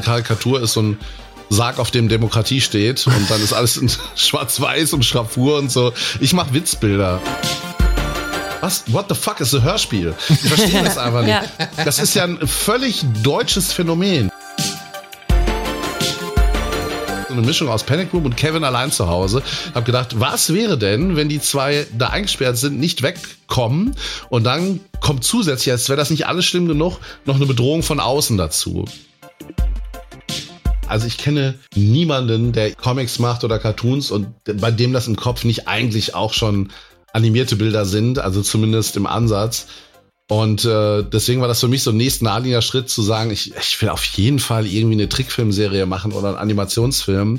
diese Karikatur ist so ein Sarg, auf dem Demokratie steht und dann ist alles in schwarz-weiß und Schraffur und so. Ich mache Witzbilder. Was? What the fuck ist ein Hörspiel? Ich verstehe das einfach nicht. Das ist ja ein völlig deutsches Phänomen. So eine Mischung aus Panic Room und Kevin allein zu Hause. Hab gedacht, was wäre denn, wenn die zwei da eingesperrt sind, nicht wegkommen und dann kommt zusätzlich, als wäre das nicht alles schlimm genug, noch eine Bedrohung von außen dazu. Also ich kenne niemanden, der Comics macht oder Cartoons und bei dem das im Kopf nicht eigentlich auch schon animierte Bilder sind, also zumindest im Ansatz. Und äh, deswegen war das für mich so ein nächst naheliegender Schritt zu sagen, ich, ich will auf jeden Fall irgendwie eine Trickfilmserie machen oder einen Animationsfilm.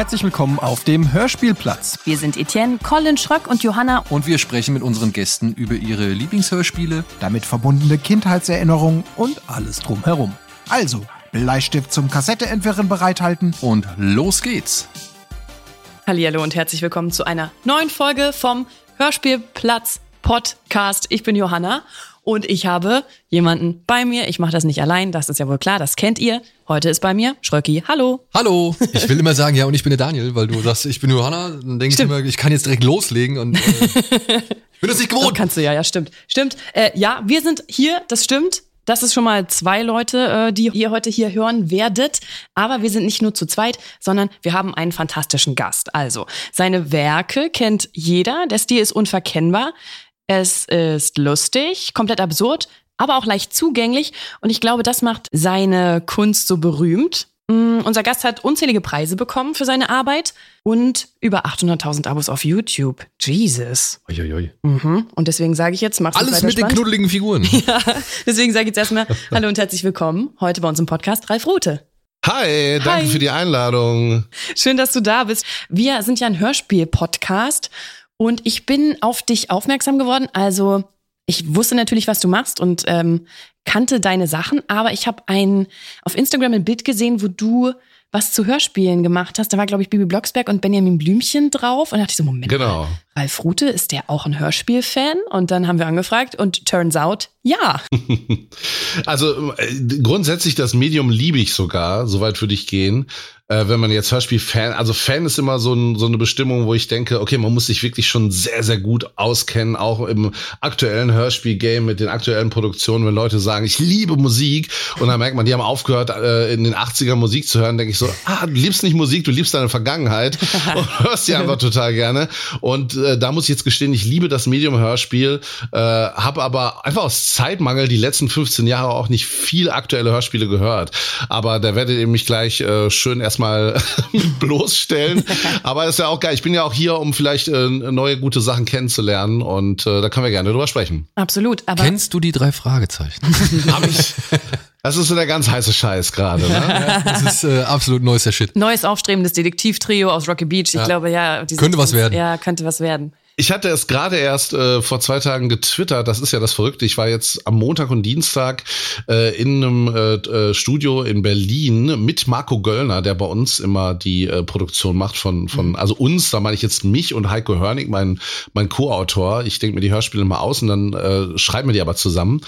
Herzlich willkommen auf dem Hörspielplatz. Wir sind Etienne, Colin, Schröck und Johanna. Und wir sprechen mit unseren Gästen über ihre Lieblingshörspiele, damit verbundene Kindheitserinnerungen und alles drumherum. Also, Bleistift zum Kassetteentwirren bereithalten. Und los geht's. Hallihallo und herzlich willkommen zu einer neuen Folge vom Hörspielplatz Podcast. Ich bin Johanna und ich habe jemanden bei mir. Ich mache das nicht allein, das ist ja wohl klar, das kennt ihr. Heute ist bei mir Schröcki. Hallo. Hallo. Ich will immer sagen, ja, und ich bin der Daniel, weil du sagst, ich bin Johanna. Dann denke ich immer, ich kann jetzt direkt loslegen und äh, ich bin das nicht gewohnt. Doch, kannst du ja, ja, stimmt. Stimmt. Äh, ja, wir sind hier, das stimmt. Das ist schon mal zwei Leute, äh, die ihr heute hier hören werdet. Aber wir sind nicht nur zu zweit, sondern wir haben einen fantastischen Gast. Also, seine Werke kennt jeder. Der Stil ist unverkennbar. Es ist lustig, komplett absurd, aber auch leicht zugänglich. Und ich glaube, das macht seine Kunst so berühmt. Mm, unser Gast hat unzählige Preise bekommen für seine Arbeit und über 800.000 Abos auf YouTube. Jesus. Uiuiui. Mhm. Und deswegen sage ich jetzt, mach's Alles mit spannend. den knuddeligen Figuren. Ja, deswegen sage ich jetzt erstmal Hallo und herzlich willkommen. Heute bei uns im Podcast Ralf Rute. Hi, danke Hi. für die Einladung. Schön, dass du da bist. Wir sind ja ein Hörspiel-Podcast und ich bin auf dich aufmerksam geworden. Also ich wusste natürlich, was du machst und ähm, kannte deine Sachen, aber ich habe ein auf Instagram ein Bild gesehen, wo du was zu Hörspielen gemacht hast. Da war, glaube ich, Bibi Blocksberg und Benjamin Blümchen drauf. Und da dachte ich so, Moment Genau. Ralf Rute, ist der auch ein Hörspiel-Fan? Und dann haben wir angefragt und turns out, ja. Also äh, grundsätzlich das Medium liebe ich sogar, soweit würde ich gehen. Äh, wenn man jetzt Hörspiel-Fan, also Fan ist immer so, ein, so eine Bestimmung, wo ich denke, okay, man muss sich wirklich schon sehr, sehr gut auskennen, auch im aktuellen Hörspiel-Game mit den aktuellen Produktionen, wenn Leute sagen, ich liebe Musik und dann merkt man, die haben aufgehört, äh, in den 80er Musik zu hören, denke ich so, ah, du liebst nicht Musik, du liebst deine Vergangenheit und hörst die einfach total gerne. Und äh, da muss ich jetzt gestehen, ich liebe das Medium Hörspiel, äh, habe aber einfach aus Zeitmangel die letzten 15 Jahre auch nicht viel aktuelle Hörspiele gehört. Aber da werdet ihr mich gleich äh, schön erstmal bloßstellen. Aber ist ja auch geil. Ich bin ja auch hier, um vielleicht äh, neue gute Sachen kennenzulernen und äh, da können wir gerne drüber sprechen. Absolut. Aber Kennst du die drei Fragezeichen? Hab ich. Das ist so der ganz heiße Scheiß gerade. Ne? Das ist äh, absolut neuester Shit. neues aufstrebendes Detektivtrio aus Rocky Beach. Ich Ja. glaube, ja. Könnte was werden. Ja, könnte was werden. Ich hatte es gerade erst äh, vor zwei Tagen getwittert, das ist ja das Verrückte. Ich war jetzt am Montag und Dienstag äh, in einem äh, äh, Studio in Berlin mit Marco Göllner, der bei uns immer die äh, Produktion macht von, von also uns, da meine ich jetzt mich und Heiko Hörnig, mein, mein Co-Autor. Ich denke mir die Hörspiele mal aus und dann äh, schreiben wir die aber zusammen.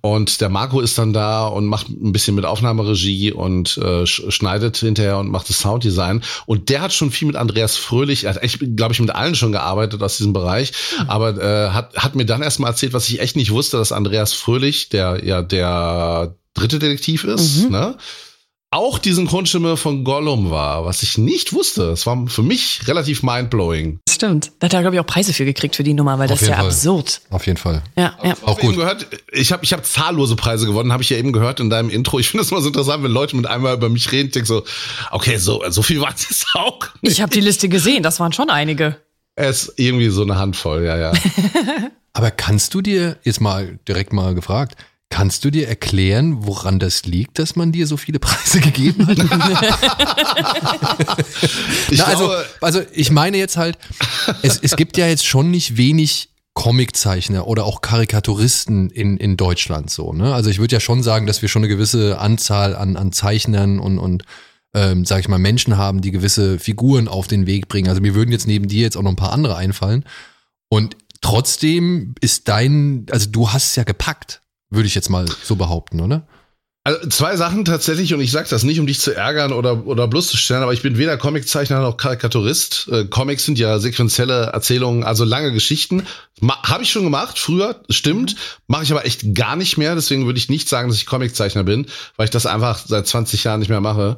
Und der Marco ist dann da und macht ein bisschen mit Aufnahmeregie und äh, sch schneidet hinterher und macht das Sounddesign. Und der hat schon viel mit Andreas Fröhlich, er hat echt, glaube ich, mit allen schon gearbeitet aus diesem Bereich, aber äh, hat, hat mir dann erstmal erzählt, was ich echt nicht wusste, dass Andreas Fröhlich, der ja der dritte Detektiv ist, ne? Auch die Synchronstimme von Gollum war, was ich nicht wusste. Es war für mich relativ mindblowing. Das stimmt. Da hat er, glaube ich, auch Preise für gekriegt für die Nummer, weil das ist ja Fall. absurd. Auf jeden Fall. Ja, ja. Auch Eben gut. Gehört, ich habe ich hab zahllose Preise gewonnen, habe ich ja eben gehört in deinem Intro. Ich finde das mal so interessant, wenn Leute mit einmal über mich reden. Ich denk so, okay, so, so viel war es auch. nicht. Ich habe die Liste gesehen, das waren schon einige. Es ist irgendwie so eine Handvoll, ja, ja. Aber kannst du dir, jetzt mal direkt mal gefragt, kannst du dir erklären, woran das liegt, dass man dir so viele Preise gegeben hat? Ich Na, also, also ich meine jetzt halt, es, es gibt ja jetzt schon nicht wenig Comiczeichner oder auch Karikaturisten in, in Deutschland so. Ne? Also ich würde ja schon sagen, dass wir schon eine gewisse Anzahl an, an Zeichnern und, und ähm, sag ich mal, Menschen haben, die gewisse Figuren auf den Weg bringen. Also mir würden jetzt neben dir jetzt auch noch ein paar andere einfallen. Und trotzdem ist dein, also du hast es ja gepackt, würde ich jetzt mal so behaupten, oder? Also zwei Sachen tatsächlich, und ich sage das nicht, um dich zu ärgern oder, oder bloßzustellen, aber ich bin weder Comiczeichner noch Karikaturist. Äh, Comics sind ja sequenzielle Erzählungen, also lange Geschichten. Habe ich schon gemacht, früher, stimmt. Mache ich aber echt gar nicht mehr. Deswegen würde ich nicht sagen, dass ich Comiczeichner bin, weil ich das einfach seit 20 Jahren nicht mehr mache.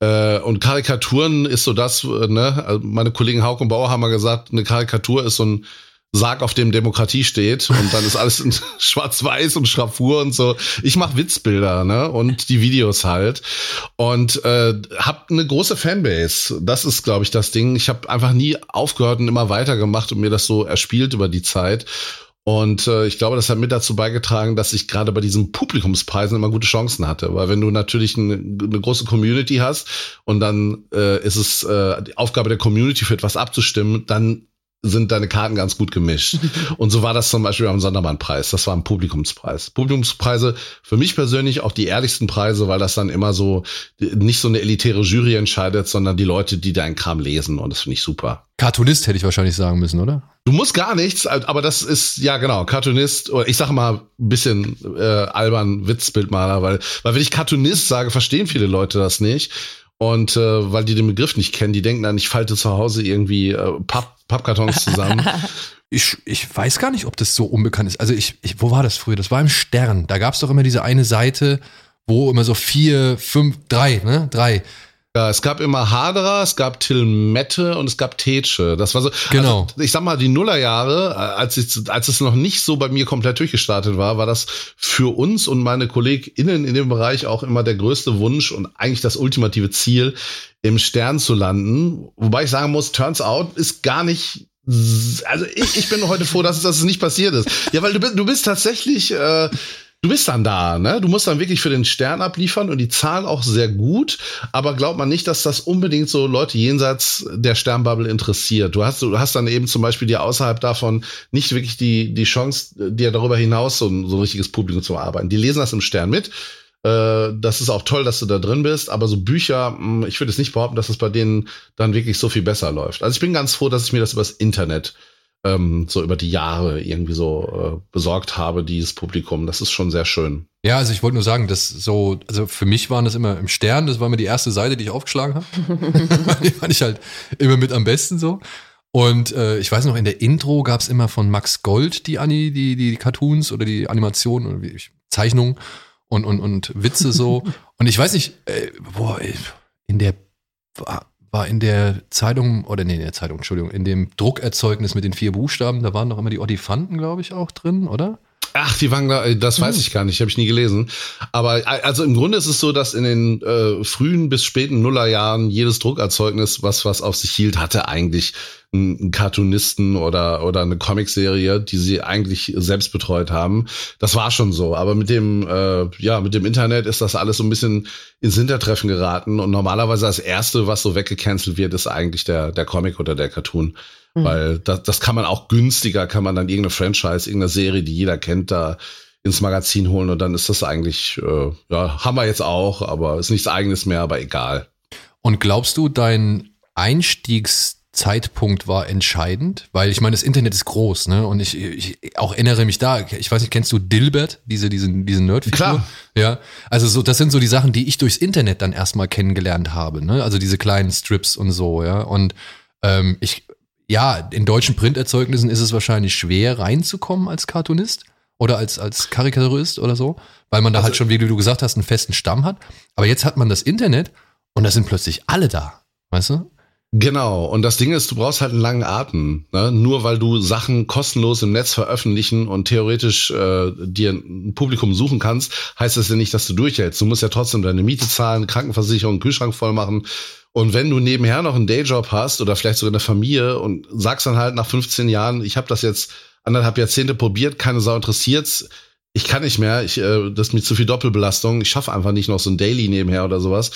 Äh, und Karikaturen ist so das, äh, ne? Also meine Kollegen Hauk und Bauer haben mal gesagt, eine Karikatur ist so ein Sarg, auf dem Demokratie steht und dann ist alles in schwarz-weiß und Schraffur und so. Ich mache Witzbilder, ne? Und die Videos halt. Und äh, hab eine große Fanbase. Das ist, glaube ich, das Ding. Ich habe einfach nie aufgehört und immer weitergemacht und mir das so erspielt über die Zeit. Und äh, ich glaube, das hat mit dazu beigetragen, dass ich gerade bei diesen Publikumspreisen immer gute Chancen hatte. Weil wenn du natürlich eine, eine große Community hast und dann äh, ist es äh, die Aufgabe der Community für etwas abzustimmen, dann sind deine Karten ganz gut gemischt. Und so war das zum Beispiel am Sondermannpreis. Das war ein Publikumspreis. Publikumspreise für mich persönlich auch die ehrlichsten Preise, weil das dann immer so nicht so eine elitäre Jury entscheidet, sondern die Leute, die deinen Kram lesen. Und das finde ich super. Cartoonist hätte ich wahrscheinlich sagen müssen, oder? Du musst gar nichts, aber das ist, ja genau, Cartoonist, oder ich sage mal ein bisschen äh, albern Witzbildmaler, weil, weil wenn ich Cartoonist sage, verstehen viele Leute das nicht. Und äh, weil die den Begriff nicht kennen, die denken dann, ich falte zu Hause irgendwie äh, Papp, Pappkartons zusammen. ich, ich weiß gar nicht, ob das so unbekannt ist. Also ich, ich wo war das früher? Das war im Stern. Da gab es doch immer diese eine Seite, wo immer so vier, fünf, drei, ne? Drei ja, es gab immer Hadra, es gab Till Mette und es gab Tetsche. Das war so. Genau. Also, ich sag mal, die Nullerjahre, als, ich, als es noch nicht so bei mir komplett durchgestartet war, war das für uns und meine KollegInnen in dem Bereich auch immer der größte Wunsch und eigentlich das ultimative Ziel, im Stern zu landen. Wobei ich sagen muss, turns out ist gar nicht also ich, ich bin heute froh, dass, dass es nicht passiert ist. Ja, weil du bist, du bist tatsächlich äh, du bist dann da, ne? Du musst dann wirklich für den Stern abliefern und die Zahlen auch sehr gut, aber glaubt man nicht, dass das unbedingt so Leute jenseits der Sternbubble interessiert. Du hast, du hast dann eben zum Beispiel dir außerhalb davon nicht wirklich die, die Chance, dir darüber hinaus so ein, so ein richtiges Publikum zu arbeiten. Die lesen das im Stern mit. Äh, das ist auch toll, dass du da drin bist, aber so Bücher, hm, ich würde es nicht behaupten, dass es bei denen dann wirklich so viel besser läuft. Also ich bin ganz froh, dass ich mir das übers Internet ähm, so über die Jahre irgendwie so äh, besorgt habe, dieses Publikum. Das ist schon sehr schön. Ja, also ich wollte nur sagen, dass so, also für mich waren das immer im Stern, das war immer die erste Seite, die ich aufgeschlagen habe. die fand ich halt immer mit am besten so. Und äh, ich weiß noch, in der Intro gab's immer von Max Gold die Ani, die, die Cartoons oder die Animationen oder wie ich, Zeichnungen und, und, und Witze so. und ich weiß nicht, äh, boah, in der war in der Zeitung, oder nee, in der Zeitung, Entschuldigung, in dem Druckerzeugnis mit den vier Buchstaben, da waren noch immer die Odifanten, glaube ich, auch drin, oder? Ach, die waren da, das weiß hm. ich gar nicht, habe ich nie gelesen. Aber also im Grunde ist es so, dass in den äh, frühen bis späten Nullerjahren jedes Druckerzeugnis, was was auf sich hielt, hatte eigentlich einen Cartoonisten oder oder eine Comicserie, die sie eigentlich selbst betreut haben. Das war schon so. Aber mit dem äh, ja mit dem Internet ist das alles so ein bisschen ins Hintertreffen geraten und normalerweise das erste, was so weggecancelt wird, ist eigentlich der der Comic oder der Cartoon. Mhm. Weil das, das kann man auch günstiger, kann man dann irgendeine Franchise, irgendeine Serie, die jeder kennt, da ins Magazin holen und dann ist das eigentlich, äh, ja, haben wir jetzt auch, aber ist nichts eigenes mehr, aber egal. Und glaubst du, dein Einstiegszeitpunkt war entscheidend? Weil ich meine, das Internet ist groß, ne? Und ich, ich auch erinnere mich da, ich weiß nicht, kennst du Dilbert, diese, diesen, diesen Nerdfigur? Klar. Ja. Also so, das sind so die Sachen, die ich durchs Internet dann erstmal kennengelernt habe, ne? Also diese kleinen Strips und so, ja. Und ähm, ich ja, in deutschen Printerzeugnissen ist es wahrscheinlich schwer reinzukommen als Cartoonist oder als, als Karikaturist oder so, weil man da also, halt schon, wie du gesagt hast, einen festen Stamm hat. Aber jetzt hat man das Internet und da sind plötzlich alle da, weißt du? Genau, und das Ding ist, du brauchst halt einen langen Atem. Ne? Nur weil du Sachen kostenlos im Netz veröffentlichen und theoretisch äh, dir ein Publikum suchen kannst, heißt das ja nicht, dass du durchhältst. Du musst ja trotzdem deine Miete zahlen, Krankenversicherung, Kühlschrank voll machen und wenn du nebenher noch einen Dayjob hast oder vielleicht sogar eine Familie und sagst dann halt nach 15 Jahren, ich habe das jetzt anderthalb Jahrzehnte probiert, keine Sau interessiert's, ich kann nicht mehr, ich, äh, das ist mir zu viel Doppelbelastung, ich schaffe einfach nicht noch so ein Daily nebenher oder sowas.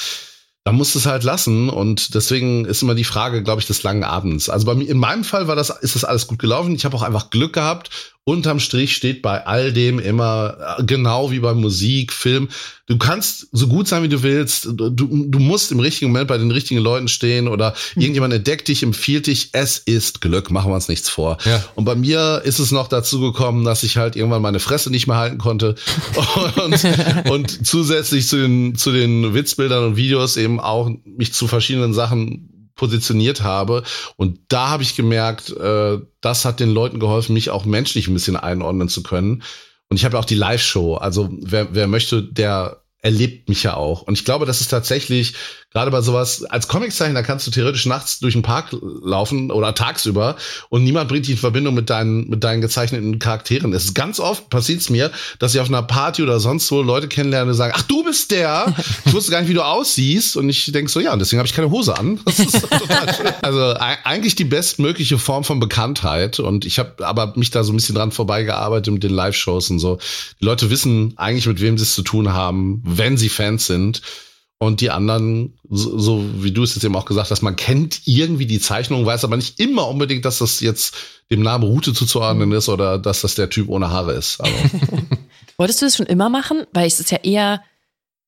Dann musst du es halt lassen und deswegen ist immer die Frage, glaube ich, des langen Abends. Also bei mir, in meinem Fall war das, ist das alles gut gelaufen. Ich habe auch einfach Glück gehabt unterm Strich steht bei all dem immer, äh, genau wie bei Musik, Film, du kannst so gut sein, wie du willst. Du, du musst im richtigen Moment bei den richtigen Leuten stehen oder mhm. irgendjemand entdeckt dich, empfiehlt dich. Es ist Glück, machen wir uns nichts vor. Ja. Und bei mir ist es noch dazu gekommen, dass ich halt irgendwann meine Fresse nicht mehr halten konnte und, und zusätzlich zu den, zu den Witzbildern und Videos eben auch mich zu verschiedenen Sachen positioniert habe. Und da habe ich gemerkt, äh, das hat den Leuten geholfen, mich auch menschlich ein bisschen einordnen zu können. Und ich habe auch die Live-Show. Also wer, wer möchte, der erlebt mich ja auch. Und ich glaube, das ist tatsächlich gerade bei sowas, als Comiczeichner kannst du theoretisch nachts durch den Park laufen oder tagsüber und niemand bringt dich in Verbindung mit deinen, mit deinen gezeichneten Charakteren. Es ist ganz oft passiert's mir, dass ich auf einer Party oder sonst wo Leute kennenlerne und sagen, ach, du bist der. Ich wusste gar nicht, wie du aussiehst. Und ich denk so, ja, und deswegen habe ich keine Hose an. Also eigentlich die bestmögliche Form von Bekanntheit. Und ich habe aber mich da so ein bisschen dran vorbeigearbeitet mit den Live-Shows und so. Die Leute wissen eigentlich, mit wem sie es zu tun haben, wenn sie Fans sind. Und die anderen, so, so wie du es jetzt eben auch gesagt hast, man kennt irgendwie die Zeichnung, weiß aber nicht immer unbedingt, dass das jetzt dem Namen Route zuzuordnen ist oder dass das der Typ ohne Haare ist. Also. Wolltest du das schon immer machen? Weil es ist ja eher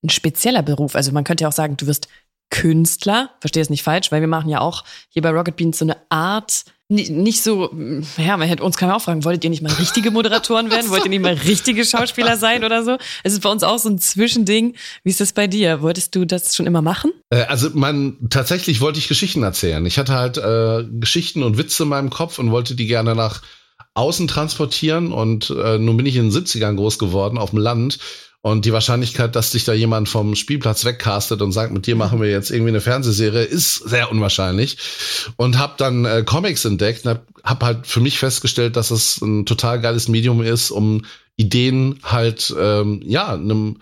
ein spezieller Beruf. Also man könnte ja auch sagen, du wirst Künstler, verstehe es nicht falsch, weil wir machen ja auch hier bei Rocket Beans so eine Art nicht so, ja, man hätte uns kann man auch fragen, wolltet ihr nicht mal richtige Moderatoren werden? Wollt ihr nicht mal richtige Schauspieler sein oder so? Es ist bei uns auch so ein Zwischending. Wie ist das bei dir? Wolltest du das schon immer machen? Äh, also man tatsächlich wollte ich Geschichten erzählen. Ich hatte halt äh, Geschichten und Witze in meinem Kopf und wollte die gerne nach außen transportieren. Und äh, nun bin ich in den 70ern groß geworden auf dem Land und die Wahrscheinlichkeit, dass sich da jemand vom Spielplatz wegcastet und sagt, mit dir machen wir jetzt irgendwie eine Fernsehserie, ist sehr unwahrscheinlich. Und habe dann äh, Comics entdeckt und habe hab halt für mich festgestellt, dass es ein total geiles Medium ist, um Ideen halt, ähm, ja, einem,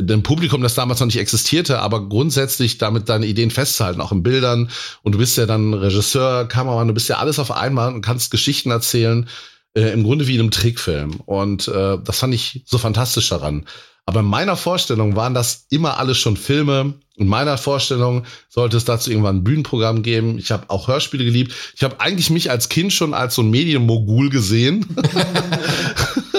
einem Publikum, das damals noch nicht existierte, aber grundsätzlich damit deine Ideen festzuhalten, auch in Bildern. Und du bist ja dann Regisseur, Kameramann, du bist ja alles auf einmal und kannst Geschichten erzählen, äh, im Grunde wie in einem Trickfilm. Und äh, das fand ich so fantastisch daran. Aber in meiner Vorstellung waren das immer alles schon Filme. In meiner Vorstellung sollte es dazu irgendwann ein Bühnenprogramm geben. Ich habe auch Hörspiele geliebt. Ich habe eigentlich mich als Kind schon als so ein Medienmogul gesehen.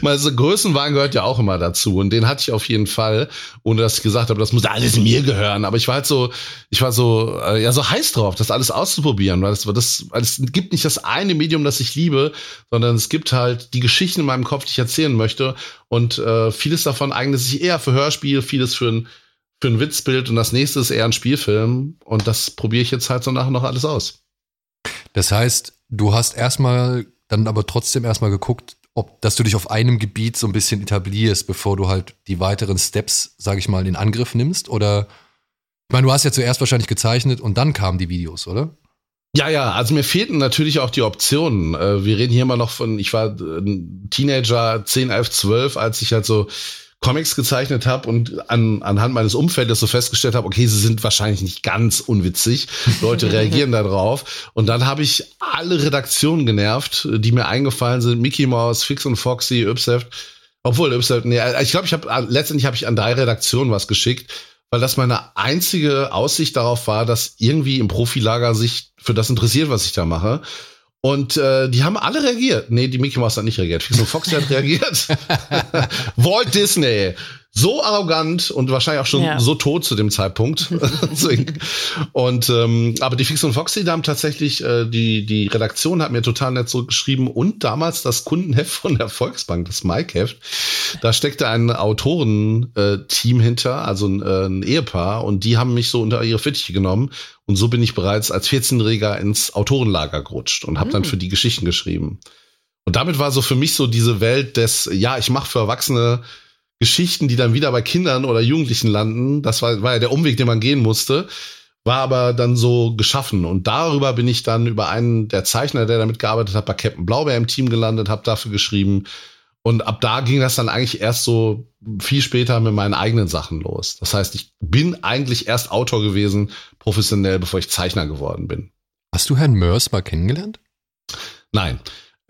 Meine so Größenwahn gehört ja auch immer dazu und den hatte ich auf jeden Fall, ohne dass ich gesagt habe, das muss alles mir gehören. Aber ich war halt so, ich war so, äh, ja, so heiß drauf, das alles auszuprobieren, weil es, das, weil es gibt nicht das eine Medium, das ich liebe, sondern es gibt halt die Geschichten in meinem Kopf, die ich erzählen möchte und äh, vieles davon eignet sich eher für Hörspiel, vieles für ein für ein Witzbild und das nächste ist eher ein Spielfilm und das probiere ich jetzt halt so nachher noch alles aus. Das heißt, du hast erstmal dann aber trotzdem erstmal geguckt, ob, dass du dich auf einem Gebiet so ein bisschen etablierst, bevor du halt die weiteren Steps, sage ich mal, in Angriff nimmst? Oder, ich meine, du hast ja zuerst wahrscheinlich gezeichnet und dann kamen die Videos, oder? Ja, ja, also mir fehlten natürlich auch die Optionen. Äh, wir reden hier immer noch von, ich war ein Teenager, 10, 11, 12, als ich halt so Comics gezeichnet habe und an, anhand meines Umfeldes so festgestellt habe, okay, sie sind wahrscheinlich nicht ganz unwitzig. Leute reagieren da drauf. Und dann habe ich alle Redaktionen genervt, die mir eingefallen sind. Mickey Mouse, Fix und Foxy, Ypseft. Obwohl, Ypseft, nee, ich glaube, ich habe letztendlich habe ich an drei Redaktionen was geschickt, weil das meine einzige Aussicht darauf war, dass irgendwie im Profilager sich für das interessiert, was ich da mache. Und äh, die haben alle reagiert. Nee, die Mickey Mouse hat nicht reagiert. Und Foxy hat reagiert. Walt Disney so arrogant und wahrscheinlich auch schon ja. so tot zu dem Zeitpunkt. und ähm, aber die Fix und Foxy, da haben tatsächlich äh, die die Redaktion hat mir total nett zurückgeschrieben und damals das Kundenheft von der Volksbank, das Mike-Heft, da steckte ein Autorenteam hinter, also ein, äh, ein Ehepaar und die haben mich so unter ihre Fittiche genommen und so bin ich bereits als 14-Jähriger ins Autorenlager gerutscht und habe mhm. dann für die Geschichten geschrieben. Und damit war so für mich so diese Welt des, ja, ich mache für Erwachsene Geschichten, die dann wieder bei Kindern oder Jugendlichen landen. Das war, war ja der Umweg, den man gehen musste, war aber dann so geschaffen. Und darüber bin ich dann über einen der Zeichner, der damit gearbeitet hat, bei Captain Blaubeer im Team gelandet, habe dafür geschrieben. Und ab da ging das dann eigentlich erst so viel später mit meinen eigenen Sachen los. Das heißt, ich bin eigentlich erst Autor gewesen, professionell, bevor ich Zeichner geworden bin. Hast du Herrn Mörs mal kennengelernt? Nein.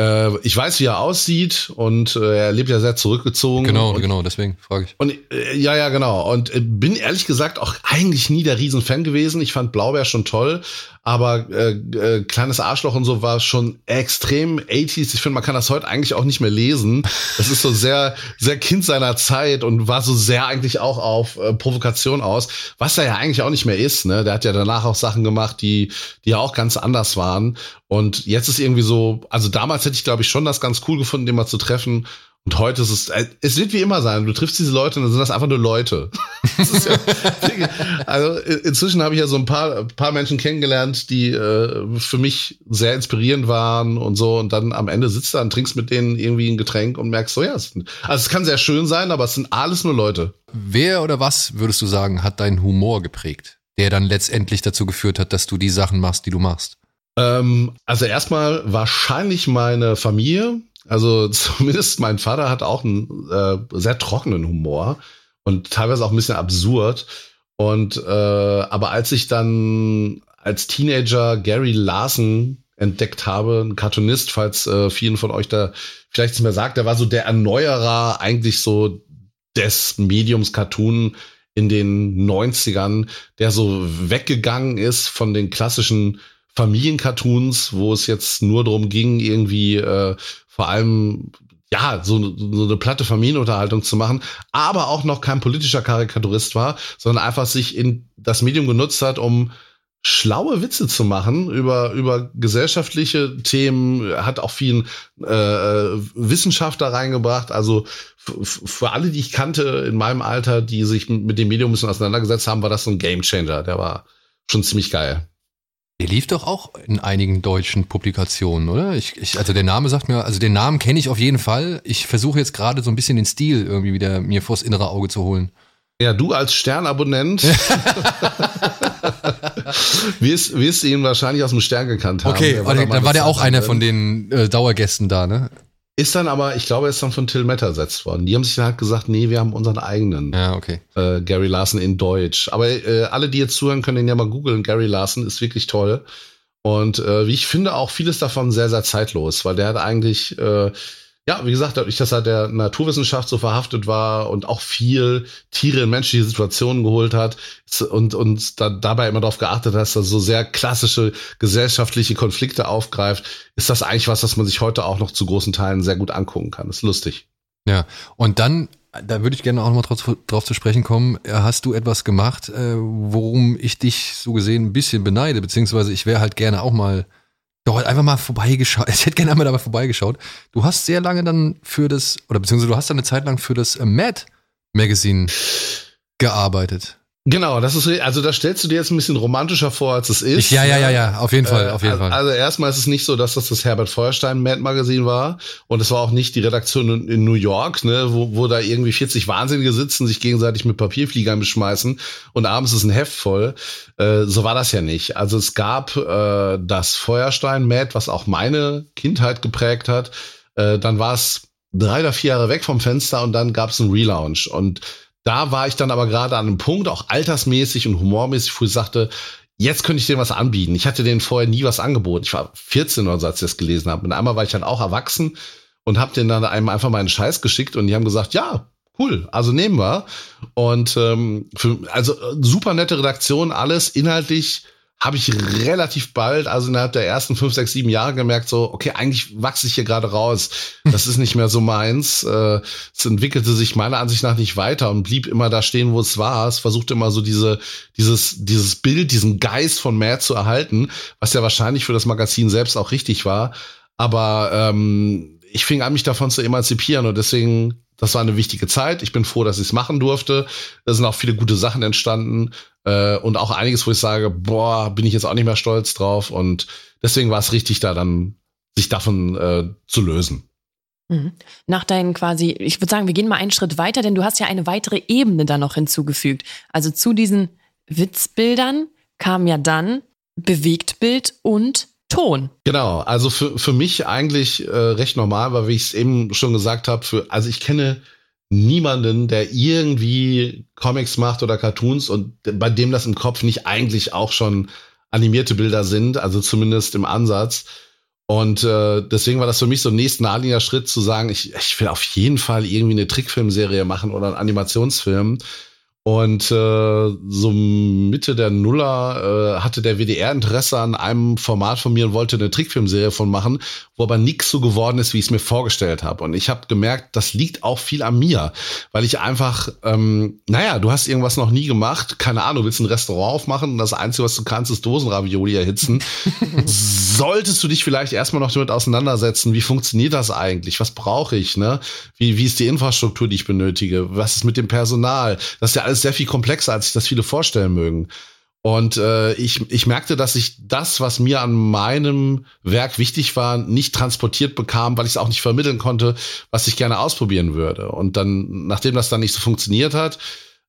Äh, ich weiß, wie er aussieht und äh, er lebt ja sehr zurückgezogen. Genau, und, genau, deswegen frage ich. Und äh, ja, ja, genau. Und äh, bin ehrlich gesagt auch eigentlich nie der Riesenfan gewesen. Ich fand Blaubeer schon toll, aber äh, äh, kleines Arschloch und so war schon extrem 80s. Ich finde, man kann das heute eigentlich auch nicht mehr lesen. Das ist so sehr, sehr Kind seiner Zeit und war so sehr eigentlich auch auf äh, Provokation aus, was er ja eigentlich auch nicht mehr ist. Ne? Der hat ja danach auch Sachen gemacht, die, die ja auch ganz anders waren. Und jetzt ist irgendwie so, also damals hätte ich, glaube ich, schon das ganz cool gefunden, den mal zu treffen. Und heute ist es, äh, es wird wie immer sein. Du triffst diese Leute und dann sind das einfach nur Leute. ja, also inzwischen habe ich ja so ein paar, paar Menschen kennengelernt, die äh, für mich sehr inspirierend waren und so. Und dann am Ende sitzt du und trinkst mit denen irgendwie ein Getränk und merkst so, ja, es, also es kann sehr schön sein, aber es sind alles nur Leute. Wer oder was würdest du sagen, hat deinen Humor geprägt, der dann letztendlich dazu geführt hat, dass du die Sachen machst, die du machst? Ähm, also erstmal wahrscheinlich meine Familie also zumindest mein Vater hat auch einen äh, sehr trockenen Humor und teilweise auch ein bisschen absurd. Und äh, aber als ich dann als Teenager Gary Larson entdeckt habe, ein Cartoonist, falls äh, vielen von euch da vielleicht nicht mehr sagt, der war so der Erneuerer eigentlich so des Mediums Cartoon in den 90ern, der so weggegangen ist von den klassischen Familiencartoons, wo es jetzt nur darum ging, irgendwie äh, vor allem ja, so, so eine platte Familienunterhaltung zu machen, aber auch noch kein politischer Karikaturist war, sondern einfach sich in das Medium genutzt hat, um schlaue Witze zu machen über, über gesellschaftliche Themen, hat auch viel äh, Wissenschaft da reingebracht. Also für alle, die ich kannte in meinem Alter, die sich mit dem Medium ein bisschen auseinandergesetzt haben, war das so ein Gamechanger. Der war schon ziemlich geil. Der lief doch auch in einigen deutschen Publikationen, oder? Ich, ich, also der Name sagt mir, also den Namen kenne ich auf jeden Fall. Ich versuche jetzt gerade so ein bisschen den Stil irgendwie wieder mir vors innere Auge zu holen. Ja, du als Sternabonnent wirst, wirst ihn wahrscheinlich aus dem Stern gekannt haben. Okay, war dann war der auch einer von den äh, Dauergästen da, ne? Ist dann aber, ich glaube, er ist dann von Till Metter ersetzt worden. Die haben sich dann halt gesagt, nee, wir haben unseren eigenen. Ja, okay. Äh, Gary Larson in Deutsch. Aber äh, alle, die jetzt zuhören, können den ja mal googeln. Gary Larson ist wirklich toll. Und äh, wie ich finde, auch vieles davon sehr, sehr zeitlos, weil der hat eigentlich äh, ja, wie gesagt, dadurch, dass er der Naturwissenschaft so verhaftet war und auch viel Tiere in menschliche Situationen geholt hat und, und da, dabei immer darauf geachtet hat, dass er so sehr klassische gesellschaftliche Konflikte aufgreift, ist das eigentlich was, was man sich heute auch noch zu großen Teilen sehr gut angucken kann. Das ist lustig. Ja, und dann, da würde ich gerne auch noch mal drauf, drauf zu sprechen kommen, hast du etwas gemacht, äh, worum ich dich so gesehen ein bisschen beneide, beziehungsweise ich wäre halt gerne auch mal doch einfach mal vorbeigeschaut. Ich hätte gerne einmal dabei vorbeigeschaut. Du hast sehr lange dann für das, oder beziehungsweise du hast dann eine Zeit lang für das äh, Mad Magazine gearbeitet. Genau, das ist, also da stellst du dir jetzt ein bisschen romantischer vor, als es ist. ja, ja, ja, ja, auf jeden Fall, äh, auf jeden Fall. Also erstmal ist es nicht so, dass das das Herbert Feuerstein Mad Magazin war und es war auch nicht die Redaktion in, New York, ne, wo, wo da irgendwie 40 Wahnsinnige sitzen, sich gegenseitig mit Papierfliegern beschmeißen und abends ist ein Heft voll. Äh, so war das ja nicht. Also es gab äh, das Feuerstein Mad, was auch meine Kindheit geprägt hat. Äh, dann war es drei oder vier Jahre weg vom Fenster und dann gab es einen Relaunch und da war ich dann aber gerade an einem Punkt, auch altersmäßig und humormäßig, wo ich sagte, jetzt könnte ich denen was anbieten. Ich hatte denen vorher nie was angeboten. Ich war 14 oder so, als ich das gelesen habe. Und einmal war ich dann auch erwachsen und habe denen dann einem einfach meinen Scheiß geschickt und die haben gesagt, ja, cool, also nehmen wir. Und ähm, für, also super nette Redaktion, alles inhaltlich habe ich relativ bald, also innerhalb der ersten fünf, sechs, sieben Jahre gemerkt, so, okay, eigentlich wachse ich hier gerade raus. Das ist nicht mehr so meins. Äh, es entwickelte sich meiner Ansicht nach nicht weiter und blieb immer da stehen, wo es war. Es versuchte immer so diese, dieses, dieses Bild, diesen Geist von Matt zu erhalten, was ja wahrscheinlich für das Magazin selbst auch richtig war. Aber ähm, ich fing an, mich davon zu emanzipieren und deswegen das war eine wichtige Zeit. Ich bin froh, dass ich es machen durfte. Da sind auch viele gute Sachen entstanden äh, und auch einiges, wo ich sage, boah, bin ich jetzt auch nicht mehr stolz drauf. Und deswegen war es richtig, da dann sich davon äh, zu lösen. Mhm. Nach deinen quasi, ich würde sagen, wir gehen mal einen Schritt weiter, denn du hast ja eine weitere Ebene da noch hinzugefügt. Also zu diesen Witzbildern kam ja dann Bewegtbild und Ton. Genau, also für, für mich eigentlich äh, recht normal, weil wie ich es eben schon gesagt habe, für, also ich kenne niemanden, der irgendwie Comics macht oder Cartoons und bei dem das im Kopf nicht eigentlich auch schon animierte Bilder sind, also zumindest im Ansatz. Und äh, deswegen war das für mich so ein nächst naheliegender Schritt zu sagen, ich, ich will auf jeden Fall irgendwie eine Trickfilmserie machen oder einen Animationsfilm. Und äh, so Mitte der Nuller äh, hatte der WDR Interesse an einem Format von mir und wollte eine Trickfilmserie von machen, wo aber nichts so geworden ist, wie ich es mir vorgestellt habe. Und ich habe gemerkt, das liegt auch viel an mir, weil ich einfach, ähm, naja, du hast irgendwas noch nie gemacht, keine Ahnung, willst ein Restaurant aufmachen und das Einzige, was du kannst, ist Dosenravioli erhitzen. Solltest du dich vielleicht erstmal noch damit auseinandersetzen, wie funktioniert das eigentlich? Was brauche ich? Ne? Wie, wie ist die Infrastruktur, die ich benötige? Was ist mit dem Personal? Das ist ja alles alles sehr viel komplexer, als sich das viele vorstellen mögen. Und äh, ich, ich merkte, dass ich das, was mir an meinem Werk wichtig war, nicht transportiert bekam, weil ich es auch nicht vermitteln konnte, was ich gerne ausprobieren würde. Und dann, nachdem das dann nicht so funktioniert hat,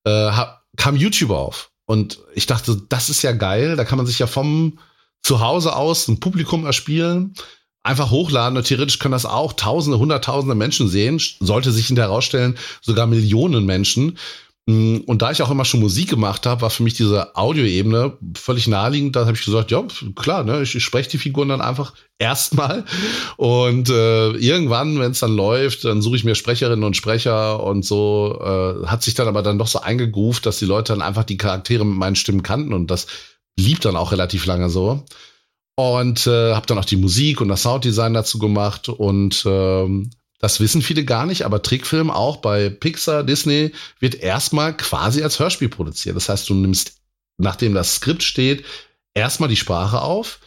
äh, kam YouTube auf. Und ich dachte, das ist ja geil, da kann man sich ja vom Zuhause aus ein Publikum erspielen, einfach hochladen und theoretisch können das auch Tausende, Hunderttausende Menschen sehen, sollte sich hinterher herausstellen, sogar Millionen Menschen. Mm, und da ich auch immer schon Musik gemacht habe, war für mich diese Audioebene völlig naheliegend. Da habe ich gesagt, ja, klar, ne, ich, ich spreche die Figuren dann einfach erstmal. Und äh, irgendwann, wenn es dann läuft, dann suche ich mir Sprecherinnen und Sprecher und so. Äh, hat sich dann aber dann doch so eingegroovt, dass die Leute dann einfach die Charaktere mit meinen Stimmen kannten. Und das blieb dann auch relativ lange so. Und äh, habe dann auch die Musik und das Sounddesign dazu gemacht und ähm, das wissen viele gar nicht, aber Trickfilm auch bei Pixar, Disney wird erstmal quasi als Hörspiel produziert. Das heißt, du nimmst, nachdem das Skript steht, erstmal die Sprache auf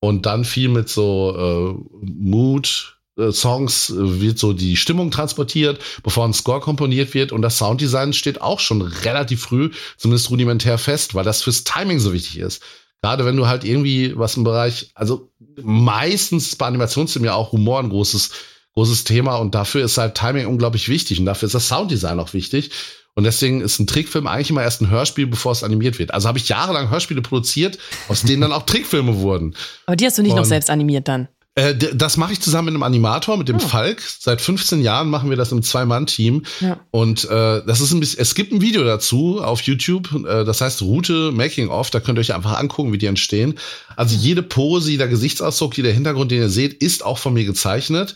und dann viel mit so äh, Mood, äh, Songs äh, wird so die Stimmung transportiert, bevor ein Score komponiert wird und das Sounddesign steht auch schon relativ früh, zumindest rudimentär fest, weil das fürs Timing so wichtig ist. Gerade wenn du halt irgendwie was im Bereich, also meistens bei Animationsfilmen ja auch Humor ein großes großes Thema und dafür ist halt Timing unglaublich wichtig und dafür ist das Sounddesign auch wichtig. Und deswegen ist ein Trickfilm eigentlich immer erst ein Hörspiel, bevor es animiert wird. Also habe ich jahrelang Hörspiele produziert, aus denen dann auch Trickfilme wurden. Aber die hast du nicht und, noch selbst animiert dann? Äh, das mache ich zusammen mit einem Animator, mit dem oh. Falk. Seit 15 Jahren machen wir das im Zwei-Mann-Team. Ja. Und äh, das ist ein bisschen, es gibt ein Video dazu auf YouTube, äh, das heißt Route Making Off, da könnt ihr euch einfach angucken, wie die entstehen. Also jede Pose, jeder Gesichtsausdruck, jeder Hintergrund, den ihr seht, ist auch von mir gezeichnet.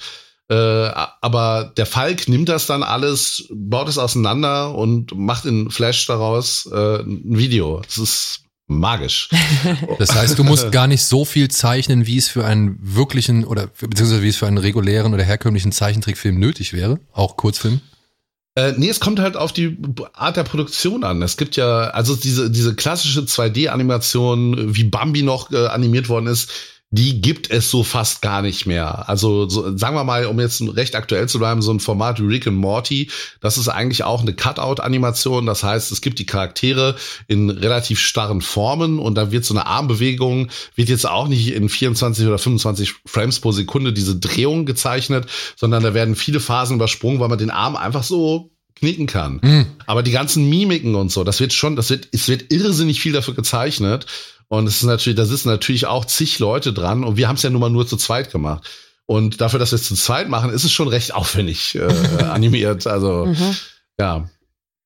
Äh, aber der Falk nimmt das dann alles, baut es auseinander und macht in Flash daraus äh, ein Video. Das ist magisch. Das heißt, du musst gar nicht so viel zeichnen, wie es für einen wirklichen oder beziehungsweise wie es für einen regulären oder herkömmlichen Zeichentrickfilm nötig wäre, auch Kurzfilm. Äh, nee, es kommt halt auf die Art der Produktion an. Es gibt ja, also diese, diese klassische 2D-Animation, wie Bambi noch äh, animiert worden ist, die gibt es so fast gar nicht mehr. Also so, sagen wir mal, um jetzt recht aktuell zu bleiben, so ein Format wie Rick and Morty, das ist eigentlich auch eine Cutout-Animation. Das heißt, es gibt die Charaktere in relativ starren Formen und da wird so eine Armbewegung, wird jetzt auch nicht in 24 oder 25 Frames pro Sekunde diese Drehung gezeichnet, sondern da werden viele Phasen übersprungen, weil man den Arm einfach so knicken kann. Mhm. Aber die ganzen Mimiken und so, das wird schon, das wird, es wird irrsinnig viel dafür gezeichnet. Und es ist natürlich, da sitzen natürlich auch zig Leute dran und wir haben es ja nun mal nur zu zweit gemacht. Und dafür, dass wir es zu zweit machen, ist es schon recht aufwendig äh, animiert. Also mhm. ja.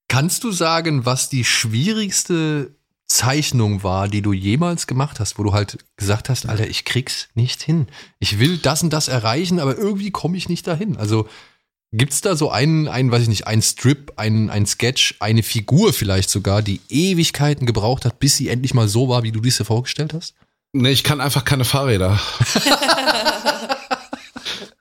Kannst du sagen, was die schwierigste Zeichnung war, die du jemals gemacht hast, wo du halt gesagt hast, Alter, ich krieg's nicht hin. Ich will das und das erreichen, aber irgendwie komme ich nicht dahin. Also Gibt's da so einen, einen, weiß ich nicht, einen Strip, einen, einen Sketch, eine Figur vielleicht sogar, die Ewigkeiten gebraucht hat, bis sie endlich mal so war, wie du dies dir vorgestellt hast? Nee, ich kann einfach keine Fahrräder.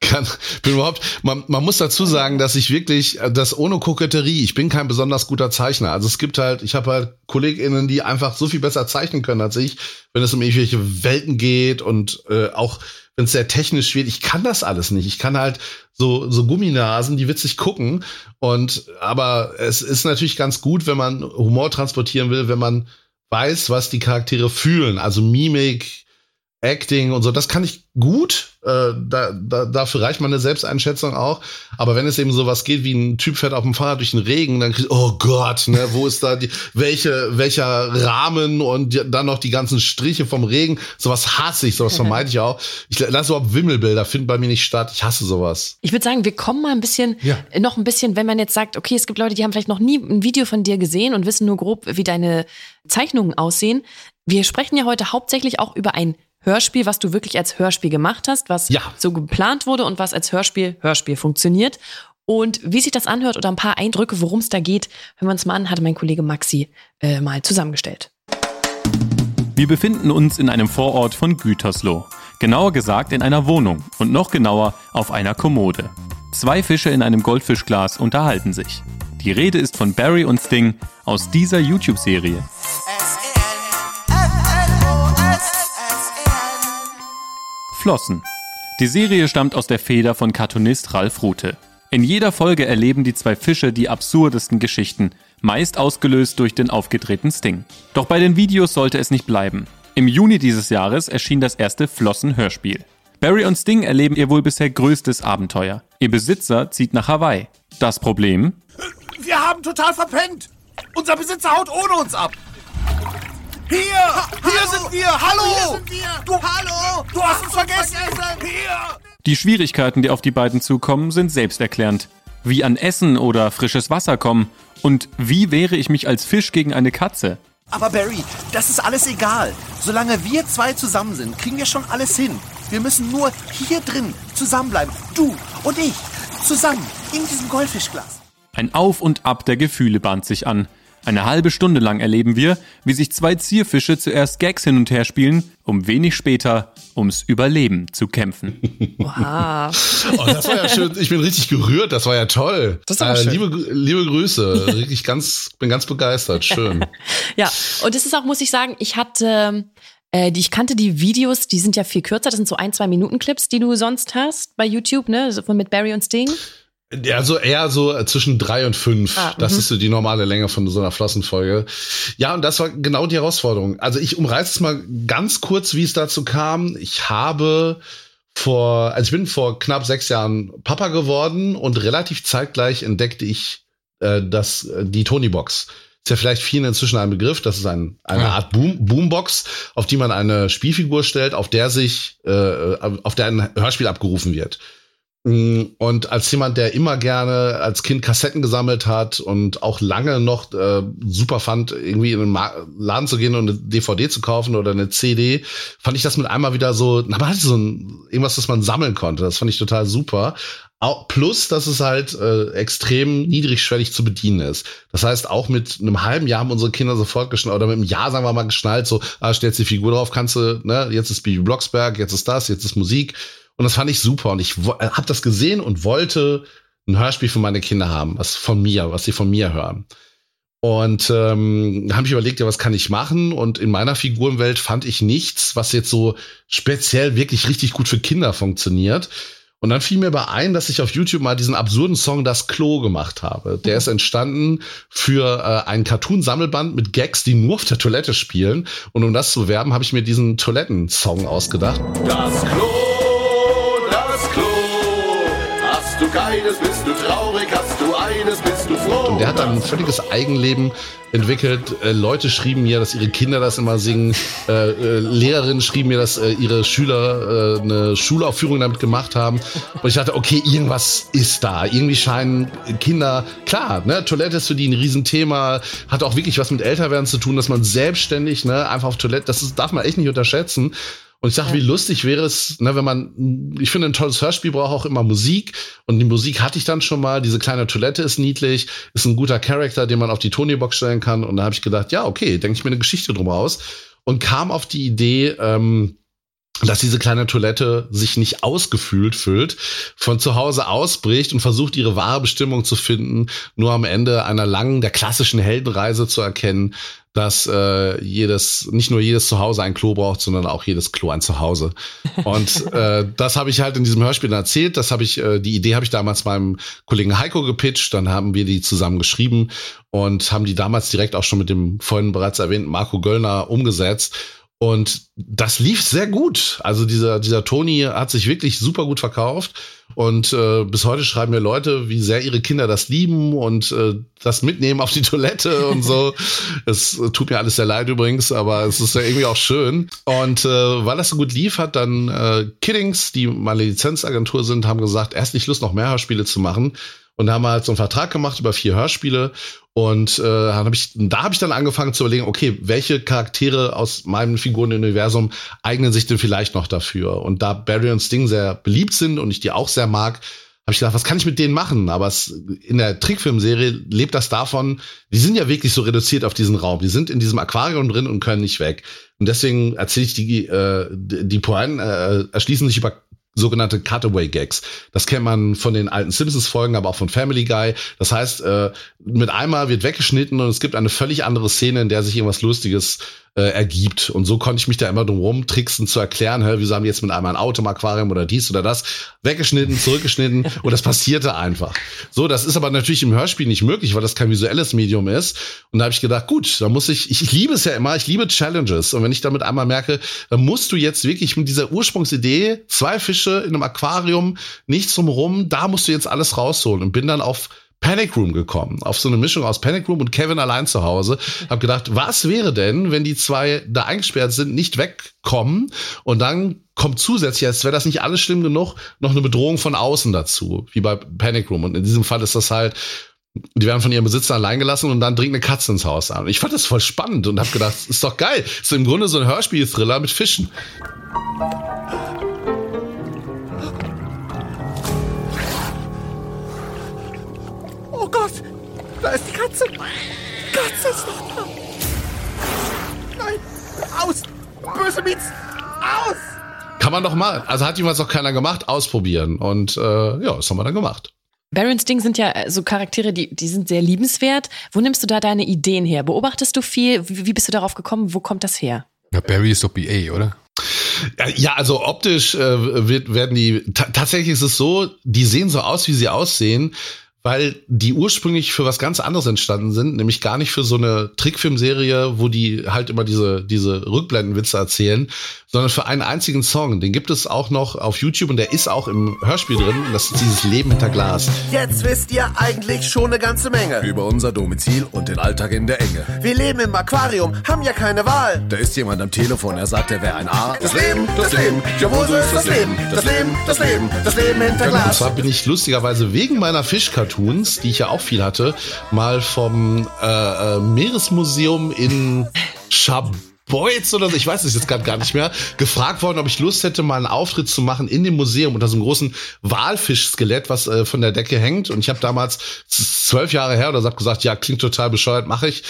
kann, bin überhaupt, man, man muss dazu sagen, dass ich wirklich, das ohne Koketterie, ich bin kein besonders guter Zeichner. Also es gibt halt, ich habe halt KollegInnen, die einfach so viel besser zeichnen können als ich, wenn es um irgendwelche Welten geht und äh, auch wenn es sehr technisch wird. Ich kann das alles nicht. Ich kann halt so, so Gumminasen, die witzig gucken. Und, aber es ist natürlich ganz gut, wenn man Humor transportieren will, wenn man weiß, was die Charaktere fühlen. Also Mimik, Acting und so, das kann ich gut. Äh, da, da, dafür reicht meine Selbsteinschätzung auch. Aber wenn es eben sowas geht, wie ein Typ fährt auf dem Fahrrad durch den Regen, dann kriegst oh Gott, ne, wo ist da die, welche, welcher Rahmen und die, dann noch die ganzen Striche vom Regen. Sowas hasse ich, sowas vermeide ich auch. Ich lasse überhaupt Wimmelbilder, finden bei mir nicht statt. Ich hasse sowas. Ich würde sagen, wir kommen mal ein bisschen, ja. noch ein bisschen, wenn man jetzt sagt, okay, es gibt Leute, die haben vielleicht noch nie ein Video von dir gesehen und wissen nur grob, wie deine Zeichnungen aussehen. Wir sprechen ja heute hauptsächlich auch über ein Hörspiel, was du wirklich als Hörspiel gemacht hast, was ja. so geplant wurde und was als Hörspiel Hörspiel funktioniert. Und wie sich das anhört oder ein paar Eindrücke, worum es da geht, hören wir uns mal an, hatte mein Kollege Maxi äh, mal zusammengestellt. Wir befinden uns in einem Vorort von Gütersloh. Genauer gesagt in einer Wohnung und noch genauer auf einer Kommode. Zwei Fische in einem Goldfischglas unterhalten sich. Die Rede ist von Barry und Sting aus dieser YouTube-Serie. Flossen. Die Serie stammt aus der Feder von Cartoonist Ralf Rute. In jeder Folge erleben die zwei Fische die absurdesten Geschichten, meist ausgelöst durch den aufgedrehten Sting. Doch bei den Videos sollte es nicht bleiben. Im Juni dieses Jahres erschien das erste Flossen-Hörspiel. Barry und Sting erleben ihr wohl bisher größtes Abenteuer. Ihr Besitzer zieht nach Hawaii. Das Problem? Wir haben total verpennt. Unser Besitzer haut ohne uns ab. Hier, ha hier hallo. sind wir. Hallo. Hier sind wir. Du, hallo. Du hast uns vergessen. vergessen. Hier. Die Schwierigkeiten, die auf die beiden zukommen, sind selbsterklärend. Wie an Essen oder frisches Wasser kommen und wie wehre ich mich als Fisch gegen eine Katze? Aber Barry, das ist alles egal. Solange wir zwei zusammen sind, kriegen wir schon alles hin. Wir müssen nur hier drin zusammenbleiben. Du und ich. Zusammen. In diesem Goldfischglas. Ein Auf und Ab der Gefühle bahnt sich an. Eine halbe Stunde lang erleben wir, wie sich zwei Zierfische zuerst Gags hin und her spielen, um wenig später ums Überleben zu kämpfen. Wow. Oh, das war ja schön. Ich bin richtig gerührt. Das war ja toll. Das ist aber schön. Liebe, liebe Grüße. Richtig ganz, bin ganz begeistert. Schön. ja, und es ist auch, muss ich sagen, ich hatte, äh, die, ich kannte die Videos, die sind ja viel kürzer. Das sind so ein, zwei Minuten Clips, die du sonst hast bei YouTube, ne? So von mit Barry und Sting. Ja, so eher so zwischen drei und fünf. Ah, das mhm. ist so die normale Länge von so einer Flossenfolge. Ja, und das war genau die Herausforderung. Also ich umreiße es mal ganz kurz, wie es dazu kam. Ich habe vor, also ich bin vor knapp sechs Jahren Papa geworden und relativ zeitgleich entdeckte ich äh, das, äh, die Tony-Box. Ist ja vielleicht vielen inzwischen ein Begriff. Das ist ein, eine Ja. Art Boom, Boombox, auf die man eine Spielfigur stellt, auf der sich, äh, auf der ein Hörspiel abgerufen wird. Und als jemand, der immer gerne als Kind Kassetten gesammelt hat und auch lange noch äh, super fand, irgendwie in den Laden zu gehen und eine DVD zu kaufen oder eine CD, fand ich das mit einmal wieder so, na, man hatte so ein, irgendwas, das man sammeln konnte. Das fand ich total super. Auch, plus, dass es halt äh, extrem niedrigschwellig zu bedienen ist. Das heißt, auch mit einem halben Jahr haben unsere Kinder sofort geschnallt, oder mit einem Jahr, sagen wir mal, geschnallt, so, ah, stellst die Figur drauf, kannst du, ne, jetzt ist Bibi Blocksberg, jetzt ist das, jetzt ist Musik. Und das fand ich super. Und ich habe das gesehen und wollte ein Hörspiel für meine Kinder haben, was von mir, was sie von mir hören. Und ähm, habe ich überlegt, ja, was kann ich machen? Und in meiner Figurenwelt fand ich nichts, was jetzt so speziell wirklich richtig gut für Kinder funktioniert. Und dann fiel mir bei ein, dass ich auf YouTube mal diesen absurden Song Das Klo gemacht habe. Der ist entstanden für äh, einen Cartoon-Sammelband mit Gags, die nur auf der Toilette spielen. Und um das zu werben, habe ich mir diesen Toiletten-Song ausgedacht. Das Klo, du keines, bist du traurig, hast du eines, bist du froh. Und der hat dann ein völliges Eigenleben entwickelt. Äh, Leute schrieben mir, dass ihre Kinder das immer singen. Äh, äh, Lehrerinnen schrieben mir, dass äh, ihre Schüler äh, eine Schulaufführung damit gemacht haben. Und ich dachte, okay, irgendwas ist da. Irgendwie scheinen Kinder, klar, ne, Toilette ist für die ein Riesenthema, hat auch wirklich was mit Älterwerden zu tun, dass man selbstständig, ne, einfach auf Toilette, das ist, darf man echt nicht unterschätzen. Und ich dachte, wie lustig wäre es, ne, wenn man, ich finde, ein tolles Hörspiel braucht auch immer Musik. Und die Musik hatte ich dann schon mal. Diese kleine Toilette ist niedlich, ist ein guter Charakter, den man auf die Tony-Box stellen kann. Und da habe ich gedacht, ja, okay, denke ich mir eine Geschichte drum aus. Und kam auf die Idee, ähm, dass diese kleine Toilette sich nicht ausgefühlt fühlt, von zu Hause ausbricht und versucht, ihre wahre Bestimmung zu finden, nur am Ende einer langen, der klassischen Heldenreise zu erkennen, dass äh, jedes, nicht nur jedes Zuhause ein Klo braucht, sondern auch jedes Klo ein Zuhause. Und äh, das habe ich halt in diesem Hörspiel erzählt. Das habe ich, äh, die Idee habe ich damals meinem Kollegen Heiko gepitcht. Dann haben wir die zusammen geschrieben und haben die damals direkt auch schon mit dem vorhin bereits erwähnten Marco Göllner umgesetzt. Und das lief sehr gut. Also dieser, dieser Toni hat sich wirklich super gut verkauft. Und äh, bis heute schreiben mir Leute, wie sehr ihre Kinder das lieben und äh, das mitnehmen auf die Toilette und so. Es äh, tut mir alles sehr leid übrigens, aber es ist ja irgendwie auch schön. Und äh, weil das so gut lief, hat dann äh, Kiddings, die meine Lizenzagentur sind, haben gesagt, erst nicht Lust, noch mehr Hörspiele zu machen. Und da haben wir halt so einen Vertrag gemacht über vier Hörspiele. Und äh, hab ich, da habe ich dann angefangen zu überlegen, okay, welche Charaktere aus meinem Figurenuniversum eignen sich denn vielleicht noch dafür? Und da Barry und Sting sehr beliebt sind und ich die auch sehr mag, habe ich gedacht, was kann ich mit denen machen? Aber es, in der Trickfilmserie lebt das davon, die sind ja wirklich so reduziert auf diesen Raum. Die sind in diesem Aquarium drin und können nicht weg. Und deswegen erzähle ich die, äh, die Pointen äh, erschließen sich über sogenannte Cutaway-Gags. Das kennt man von den alten Simpsons-Folgen, aber auch von Family Guy. Das heißt, äh, mit einmal wird weggeschnitten und es gibt eine völlig andere Szene, in der sich irgendwas Lustiges äh, ergibt. Und so konnte ich mich da immer drum rumtricksen zu erklären, hä, wieso haben die jetzt mit einmal ein Auto im Aquarium oder dies oder das weggeschnitten, zurückgeschnitten und das passierte einfach. So, das ist aber natürlich im Hörspiel nicht möglich, weil das kein visuelles Medium ist. Und da habe ich gedacht, gut, da muss ich, ich, ich liebe es ja immer, ich liebe Challenges. Und wenn ich damit einmal merke, dann musst du jetzt wirklich mit dieser Ursprungsidee, zwei Fische in einem Aquarium, nichts drumherum, da musst du jetzt alles rausholen und bin dann auf Panic Room gekommen, auf so eine Mischung aus Panic Room und Kevin allein zu Hause. Hab gedacht, was wäre denn, wenn die zwei da eingesperrt sind, nicht wegkommen und dann kommt zusätzlich, als wäre das nicht alles schlimm genug, noch eine Bedrohung von außen dazu, wie bei Panic Room. Und in diesem Fall ist das halt, die werden von ihrem Besitzer allein gelassen und dann dringt eine Katze ins Haus an. Ich fand das voll spannend und hab gedacht, ist doch geil. Ist im Grunde so ein Hörspiel-Thriller mit Fischen. Oh Gott, da ist die Katze. Die Katze ist noch da. Nein, aus. Böse Miets, aus. Kann man doch mal. Also hat jemals noch keiner gemacht, ausprobieren. Und äh, ja, das haben wir dann gemacht. Barry und Sting sind ja äh, so Charaktere, die, die sind sehr liebenswert. Wo nimmst du da deine Ideen her? Beobachtest du viel? Wie, wie bist du darauf gekommen? Wo kommt das her? Ja, Barry ist doch BA, oder? Ja, also optisch äh, wird, werden die, ta tatsächlich ist es so, die sehen so aus, wie sie aussehen, weil die ursprünglich für was ganz anderes entstanden sind, nämlich gar nicht für so eine Trickfilmserie, wo die halt immer diese, diese Rückblendenwitze erzählen, sondern für einen einzigen Song. Den gibt es auch noch auf YouTube und der ist auch im Hörspiel drin. Und das ist dieses Leben hinter Glas. Jetzt wisst ihr eigentlich schon eine ganze Menge. Über unser Domizil und den Alltag in der Enge. Wir leben im Aquarium, haben ja keine Wahl. Da ist jemand am Telefon, er sagt, er wäre ein A. Das Leben, das Leben, jawohl, so ist das Leben. Das Leben, das Leben, das Leben hinter Und Glas. zwar bin ich lustigerweise wegen meiner Fischcartoons, die ich ja auch viel hatte, mal vom äh, äh, Meeresmuseum in Scharbeutz oder so, ich weiß es jetzt gerade gar nicht mehr, gefragt worden, ob ich Lust hätte, mal einen Auftritt zu machen in dem Museum unter so einem großen Walfischskelett, was äh, von der Decke hängt. Und ich habe damals zwölf Jahre her oder so gesagt, ja, klingt total bescheuert, mache ich.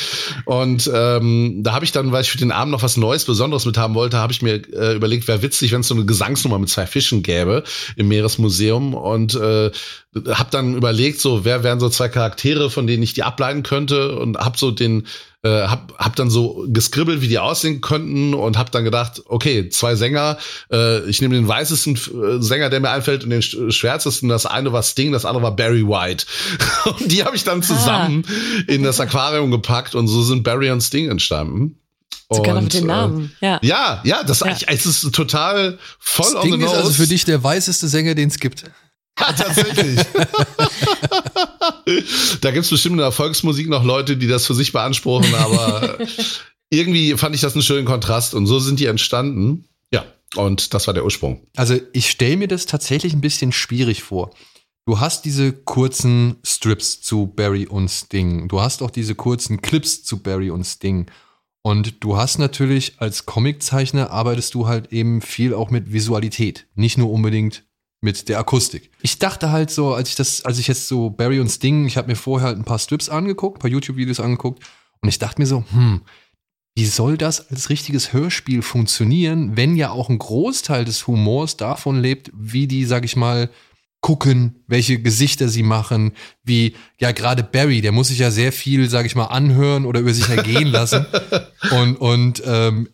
Und ähm, da habe ich dann, weil ich für den Abend noch was Neues, Besonderes mit haben wollte, habe ich mir äh, überlegt, wäre witzig, wenn es so eine Gesangsnummer mit zwei Fischen gäbe im Meeresmuseum. Und äh, habe dann überlegt, so wer wären so zwei Charaktere, von denen ich die ableiten könnte und habe so den äh, hab, hab dann so geskribbelt, wie die aussehen könnten und hab dann gedacht, okay, zwei Sänger, äh, ich nehme den weißesten äh, Sänger, der mir einfällt und den sch- schwärzesten, das eine war Sting, das andere war Barry White. Und die habe ich dann zusammen in das Aquarium gepackt und so sind Barry und Sting entstanden. Sogar noch mit den Namen. Ja. Äh, ja, ja, das Ja. Ich, es ist total voll on the Sting ist also nose. für dich der weißeste Sänger, den es gibt. Ja, tatsächlich. da gibt's bestimmt in der Volksmusik noch Leute, die das für sich beanspruchen, aber irgendwie fand ich das einen schönen Kontrast und so sind die entstanden. Ja, und das war der Ursprung. Also ich stelle mir das tatsächlich ein bisschen schwierig vor. Du hast diese kurzen Strips zu Barry und Sting. Du hast auch diese kurzen Clips zu Barry und Sting. Und du hast natürlich als Comiczeichner arbeitest du halt eben viel auch mit Visualität. Nicht nur unbedingt mit der Akustik. Ich dachte halt so, als ich das, als ich jetzt so Barry und Sting, ich habe mir vorher halt ein paar Strips angeguckt, ein paar YouTube-Videos angeguckt und ich dachte mir so, hm, wie soll das als richtiges Hörspiel funktionieren, wenn ja auch ein Großteil des Humors davon lebt, wie die, sag ich mal, gucken, welche Gesichter sie machen, wie, ja, gerade Barry, der muss sich ja sehr viel, sag ich mal, anhören oder über sich ergehen lassen und, und, ähm,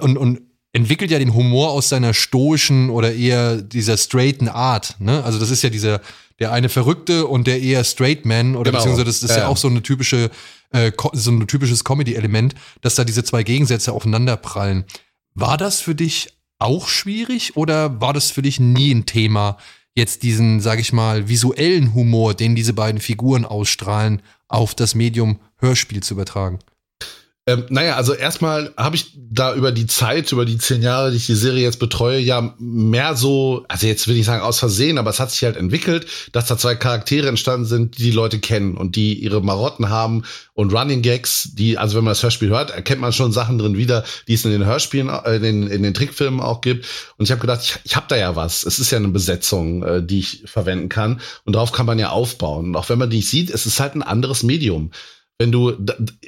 und, und entwickelt ja den Humor aus seiner stoischen oder eher dieser straighten Art, ne? Also das ist ja dieser, der eine Verrückte und der eher straight Man oder Genau. beziehungsweise das ist ja, Ja, auch so eine typische, äh, so ein typisches Comedy-Element, dass da diese zwei Gegensätze aufeinanderprallen. War das für dich auch schwierig oder war das für dich nie ein Thema, jetzt diesen, sag ich mal, visuellen Humor, den diese beiden Figuren ausstrahlen, auf das Medium Hörspiel zu übertragen? Ähm, naja, also erstmal habe ich da über die Zeit, über die zehn Jahre, die ich die Serie jetzt betreue, ja mehr so, also jetzt will ich sagen aus Versehen, aber es hat sich halt entwickelt, dass da zwei Charaktere entstanden sind, die die Leute kennen und die ihre Marotten haben und Running Gags, die, also wenn man das Hörspiel hört, erkennt man schon Sachen drin wieder, die es in den Hörspielen, äh, in, den, in den Trickfilmen auch gibt. Und ich habe gedacht, ich, ich habe da ja was. Es ist ja eine Besetzung, äh, die ich verwenden kann und darauf kann man ja aufbauen. Und auch wenn man die sieht, es ist halt ein anderes Medium wenn du,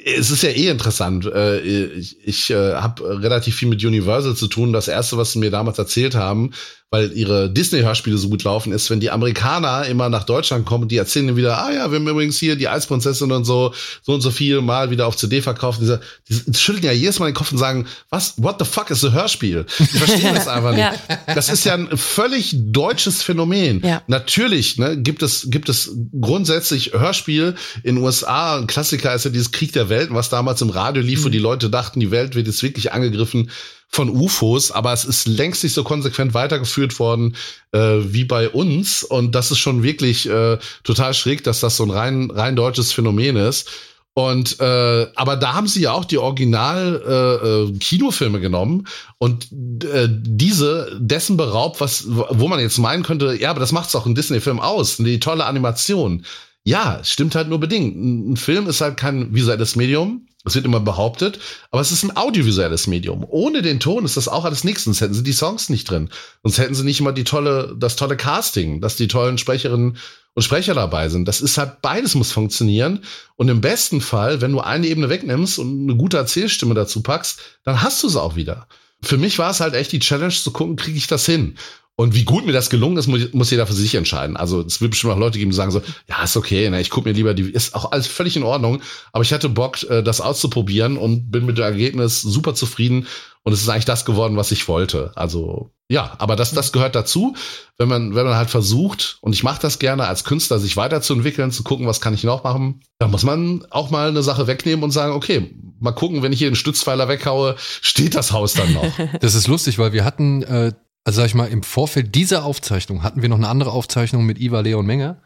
es ist ja eh interessant. Äh, ich ich äh, habe relativ viel mit Universal zu tun. Das erste, was sie mir damals erzählt haben, weil ihre Disney-Hörspiele so gut laufen, ist, wenn die Amerikaner immer nach Deutschland kommen, die erzählen dann wieder, ah ja, wir haben übrigens hier die Eisprinzessin und so, so und so viel mal wieder auf CD verkauft. Diese, die schütteln ja jedes Mal den Kopf und sagen, was, what the fuck ist ein Hörspiel? Die verstehen das einfach nicht. ja. Das ist ja ein völlig deutsches Phänomen. Ja. Natürlich ne, gibt, es, gibt es grundsätzlich Hörspiel in den USA. Ein Klassiker ist ja dieses Krieg der Welten, was damals im Radio lief, mhm. wo die Leute dachten, die Welt wird jetzt wirklich angegriffen von UFOs, aber es ist längst nicht so konsequent weitergeführt worden äh, wie bei uns. Und das ist schon wirklich äh, total schräg, dass das so ein rein, rein deutsches Phänomen ist. Und äh, aber da haben sie ja auch die Original äh, äh, Kinofilme genommen und äh, diese dessen beraubt, was wo man jetzt meinen könnte, ja, aber das macht's auch ein Disney-Film aus, die tolle Animation. Ja, stimmt halt nur bedingt. Ein Film ist halt kein visuelles Medium, das wird immer behauptet, aber es ist ein audiovisuelles Medium. Ohne den Ton ist das auch alles nichts, sonst hätten sie die Songs nicht drin. Sonst hätten sie nicht immer die tolle, das tolle Casting, dass die tollen Sprecherinnen und Sprecher dabei sind. Das ist halt, beides muss funktionieren. Und im besten Fall, wenn du eine Ebene wegnimmst und eine gute Erzählstimme dazu packst, dann hast du es auch wieder. Für mich war es halt echt die Challenge zu gucken, kriege ich das hin? Und wie gut mir das gelungen ist, muss, jeder für sich entscheiden. Also es wird bestimmt auch Leute geben, die sagen so, ja, ist okay, ne, ich gucke mir lieber die, ist auch alles völlig in Ordnung. Aber ich hatte Bock, äh, das auszuprobieren und bin mit dem Ergebnis super zufrieden. Und es ist eigentlich das geworden, was ich wollte. Also ja, aber das, das gehört dazu, wenn man, wenn man halt versucht, und ich mache das gerne als Künstler, sich weiterzuentwickeln, zu gucken, was kann ich noch machen, da muss man auch mal eine Sache wegnehmen und sagen, okay, mal gucken, wenn ich hier den Stützpfeiler weghaue, steht das Haus dann noch. Das ist lustig, weil wir hatten äh, also sag ich mal, im Vorfeld dieser Aufzeichnung hatten wir noch eine andere Aufzeichnung mit Iva Leon Menger,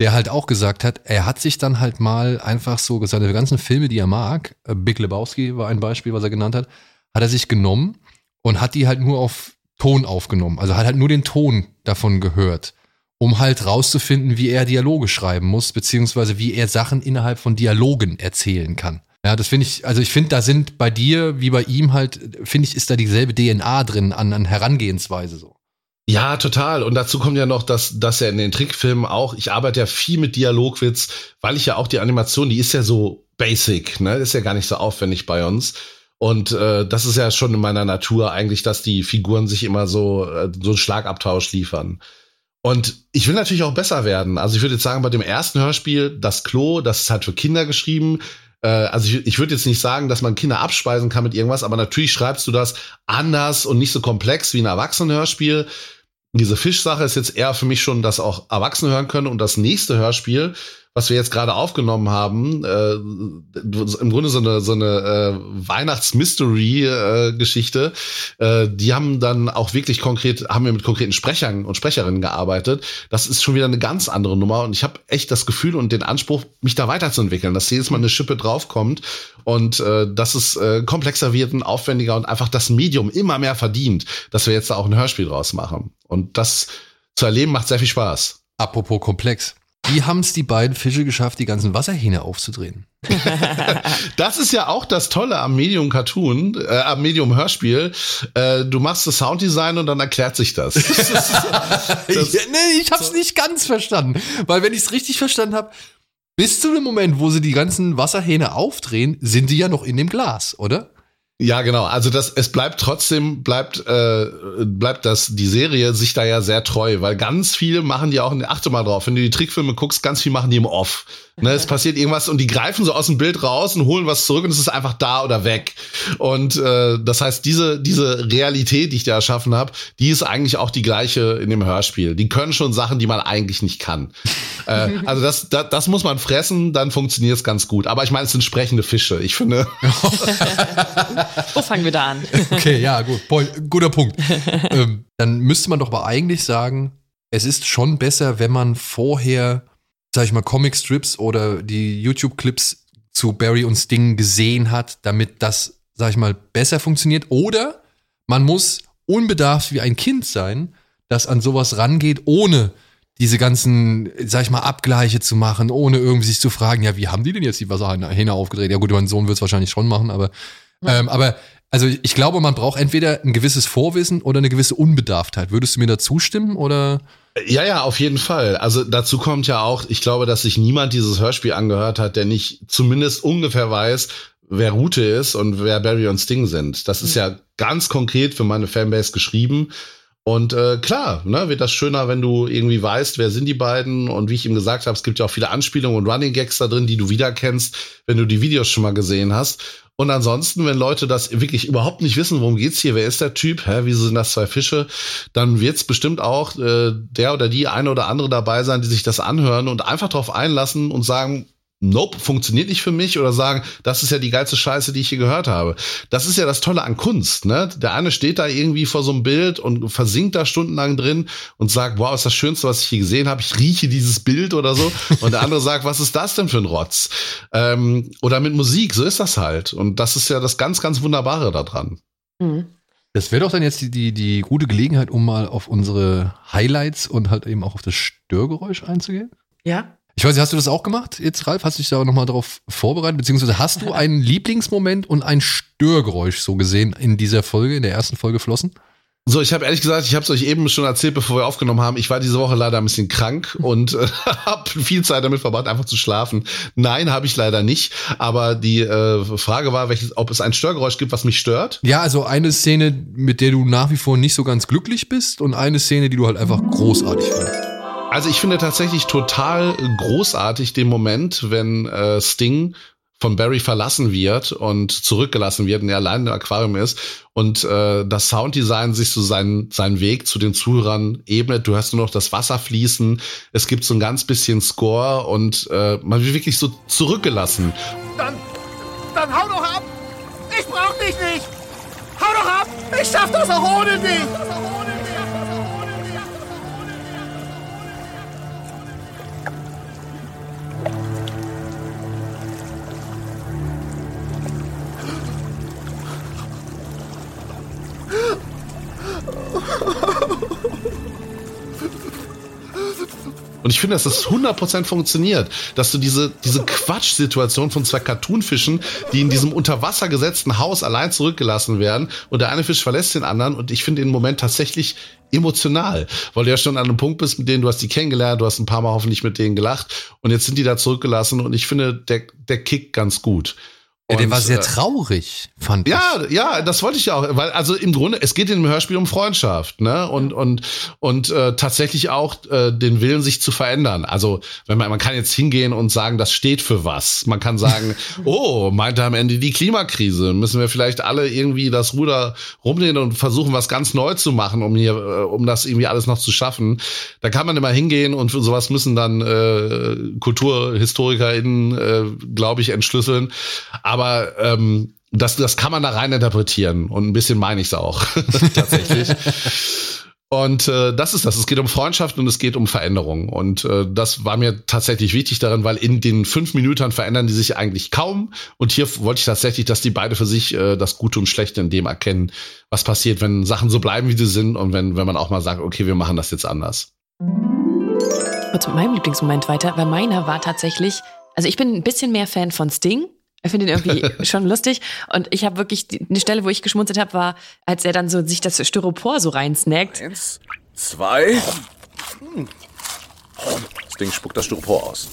der halt auch gesagt hat, er hat sich dann halt mal einfach so seine ganzen Filme, die er mag, äh, Big Lebowski war ein Beispiel, was er genannt hat, hat er sich genommen und hat die halt nur auf Ton aufgenommen. Also hat halt nur den Ton davon gehört, um halt rauszufinden, wie er Dialoge schreiben muss, beziehungsweise wie er Sachen innerhalb von Dialogen erzählen kann. Ja, das finde ich, also ich finde, da sind bei dir wie bei ihm halt, finde ich, ist da dieselbe DNA drin an, an Herangehensweise so. Ja, total. Und dazu kommt ja noch, dass, dass er in den Trickfilmen auch, ich arbeite ja viel mit Dialogwitz, weil ich ja auch die Animation, die ist ja so basic, ne, ist ja gar nicht so aufwendig bei uns. Und äh, das ist ja schon in meiner Natur eigentlich, dass die Figuren sich immer so, äh, so einen Schlagabtausch liefern. Und ich will natürlich auch besser werden. Also ich würde jetzt sagen, bei dem ersten Hörspiel, das Klo, das ist halt für Kinder geschrieben. Äh, also ich, ich würde jetzt nicht sagen, dass man Kinder abspeisen kann mit irgendwas, aber natürlich schreibst du das anders und nicht so komplex wie ein Erwachsenenhörspiel. Diese Fischsache ist jetzt eher für mich schon, dass auch Erwachsene hören können und das nächste Hörspiel was wir jetzt gerade aufgenommen haben, äh, im Grunde so eine, so eine äh, Weihnachts-Mystery-Geschichte, äh, die haben dann auch wirklich konkret, haben wir mit konkreten Sprechern und Sprecherinnen gearbeitet. Das ist schon wieder eine ganz andere Nummer und ich habe echt das Gefühl und den Anspruch, mich da weiterzuentwickeln, dass jedes Mal eine Schippe draufkommt und äh, dass es äh, komplexer wird und aufwendiger und einfach das Medium immer mehr verdient, dass wir jetzt da auch ein Hörspiel draus machen. Und das zu erleben macht sehr viel Spaß. Apropos komplex. Wie haben es die beiden Fische geschafft, die ganzen Wasserhähne aufzudrehen? das ist ja auch das Tolle am Medium Cartoon, äh, am Medium Hörspiel. Äh, du machst das Sounddesign und dann erklärt sich das. das, das ja, nee, ich hab's so. nicht ganz verstanden. Weil wenn ich es richtig verstanden habe, bis zu dem Moment, wo sie die ganzen Wasserhähne aufdrehen, sind die ja noch in dem Glas, oder? Ja, genau. Also das, es bleibt trotzdem, bleibt, äh, bleibt das, die Serie sich da ja sehr treu, weil ganz viel machen die auch, achte mal drauf, wenn du die Trickfilme guckst, ganz viel machen die im Off. Ne, es passiert irgendwas und die greifen so aus dem Bild raus und holen was zurück und es ist einfach da oder weg. Und äh, das heißt, diese, diese Realität, die ich da erschaffen habe, die ist eigentlich auch die gleiche in dem Hörspiel. Die können schon Sachen, die man eigentlich nicht kann. äh, also das, das, das muss man fressen, dann funktioniert es ganz gut. Aber ich meine, es sind sprechende Fische. Ich finde. Wo fangen wir da an? okay, ja, gut. Guter Punkt. ähm, dann müsste man doch aber eigentlich sagen, es ist schon besser, wenn man vorher sag ich mal, Comic-Strips oder die YouTube-Clips zu Barry und Sting gesehen hat, damit das, sag ich mal, besser funktioniert. Oder man muss unbedarft wie ein Kind sein, das an sowas rangeht, ohne diese ganzen, sag ich mal, Abgleiche zu machen, ohne irgendwie sich zu fragen, ja, wie haben die denn jetzt die Wasserhähne aufgedreht? Ja gut, mein Sohn wird es wahrscheinlich schon machen, aber, ähm, aber also ich glaube, man braucht entweder ein gewisses Vorwissen oder eine gewisse Unbedarftheit. Würdest du mir da zustimmen oder? Ja, ja, auf jeden Fall. Also dazu kommt ja auch, ich glaube, dass sich niemand dieses Hörspiel angehört hat, der nicht zumindest ungefähr weiß, wer Rute ist und wer Barry und Sting sind. Das ist ja ganz konkret für meine Fanbase geschrieben. Und äh, klar, ne, wird das schöner, wenn du irgendwie weißt, wer sind die beiden. Und wie ich ihm gesagt habe, es gibt ja auch viele Anspielungen und Running Gags da drin, die du wiederkennst, wenn du die Videos schon mal gesehen hast. Und ansonsten, wenn Leute das wirklich überhaupt nicht wissen, worum geht's hier, wer ist der Typ, hä, wieso sind das zwei Fische, dann wird's bestimmt auch äh, der oder die eine oder andere dabei sein, die sich das anhören und einfach drauf einlassen und sagen, Nope, funktioniert nicht für mich oder sagen, das ist ja die geilste Scheiße, die ich hier gehört habe. Das ist ja das Tolle an Kunst, ne? Der eine steht da irgendwie vor so einem Bild und versinkt da stundenlang drin und sagt, wow, ist das Schönste, was ich hier gesehen habe. Ich rieche dieses Bild oder so. Und der andere sagt, was ist das denn für ein Rotz? Ähm, oder mit Musik, so ist das halt. Und das ist ja das ganz, ganz Wunderbare daran. Mhm. Das wäre doch dann jetzt die, die, die gute Gelegenheit, um mal auf unsere Highlights und halt eben auch auf das Störgeräusch einzugehen. Ja. Ich weiß nicht, hast du das auch gemacht jetzt, Ralf? Hast du dich da nochmal darauf vorbereitet? Beziehungsweise hast du einen Lieblingsmoment und ein Störgeräusch so gesehen in dieser Folge, in der ersten Folge Flossen? So, ich habe ehrlich gesagt, ich habe es euch eben schon erzählt, bevor wir aufgenommen haben. Ich war diese Woche leider ein bisschen krank und äh, habe viel Zeit damit verbracht, einfach zu schlafen. Nein, habe ich leider nicht. Aber die äh, Frage war, welches, ob es ein Störgeräusch gibt, was mich stört. Ja, also eine Szene, mit der du nach wie vor nicht so ganz glücklich bist und eine Szene, die du halt einfach großartig findest. Also ich finde tatsächlich total großartig den Moment, wenn äh, Sting von Barry verlassen wird und zurückgelassen wird und er allein im Aquarium ist und äh, das Sounddesign sich so seinen, seinen Weg zu den Zuhörern ebnet. Du hörst nur noch das Wasser fließen. Es gibt so ein ganz bisschen Score und äh, man wird wirklich so zurückgelassen. Dann, dann hau doch ab! Ich brauch dich nicht! Hau doch ab! Ich schaff das auch ohne dich! Ich finde, dass das 100% funktioniert, dass du diese, diese Quatschsituation von zwei Cartoonfischen, die in diesem unter Wasser gesetzten Haus allein zurückgelassen werden und der eine Fisch verlässt den anderen und ich finde den Moment tatsächlich emotional, weil du ja schon an einem Punkt bist, mit denen du hast die kennengelernt, du hast ein paar Mal hoffentlich mit denen gelacht und jetzt sind die da zurückgelassen und ich finde, der, der kickt ganz gut. Ja, der Und, war sehr äh, traurig, fand ich. ja, ja, das wollte ich ja auch, weil also im Grunde es geht in dem Hörspiel um Freundschaft, ne und und und äh, tatsächlich auch äh, den Willen sich zu verändern. Also wenn man man kann jetzt hingehen und sagen, das steht für was. Man kann sagen, oh, meinte am Ende die Klimakrise, müssen wir vielleicht alle irgendwie das Ruder rumdrehen und versuchen was ganz neu zu machen, um hier äh, um das irgendwie alles noch zu schaffen. Da kann man immer hingehen und für sowas müssen dann äh, KulturhistorikerInnen, äh, glaube ich, entschlüsseln. Aber ähm, das, das kann man da rein interpretieren und ein bisschen meine ich es auch tatsächlich. Und äh, das ist das. Es geht um Freundschaft und es geht um Veränderung. Und äh, das war mir tatsächlich wichtig daran, weil in den fünf Minuten verändern die sich eigentlich kaum. Und hier wollte ich tatsächlich, dass die beide für sich äh, das Gute und Schlechte in dem erkennen, was passiert, wenn Sachen so bleiben, wie sie sind und wenn, wenn man auch mal sagt, okay, wir machen das jetzt anders. Kurz mit meinem Lieblingsmoment weiter, weil meiner war tatsächlich, also ich bin ein bisschen mehr Fan von Sting. Ich finde ihn irgendwie schon lustig. Und ich habe wirklich, die, eine Stelle, wo ich geschmunzelt habe, war, als er dann so sich das Styropor so reinsnackt. Eins, zwei. Hm. Das Ding spuckt das Styropor aus.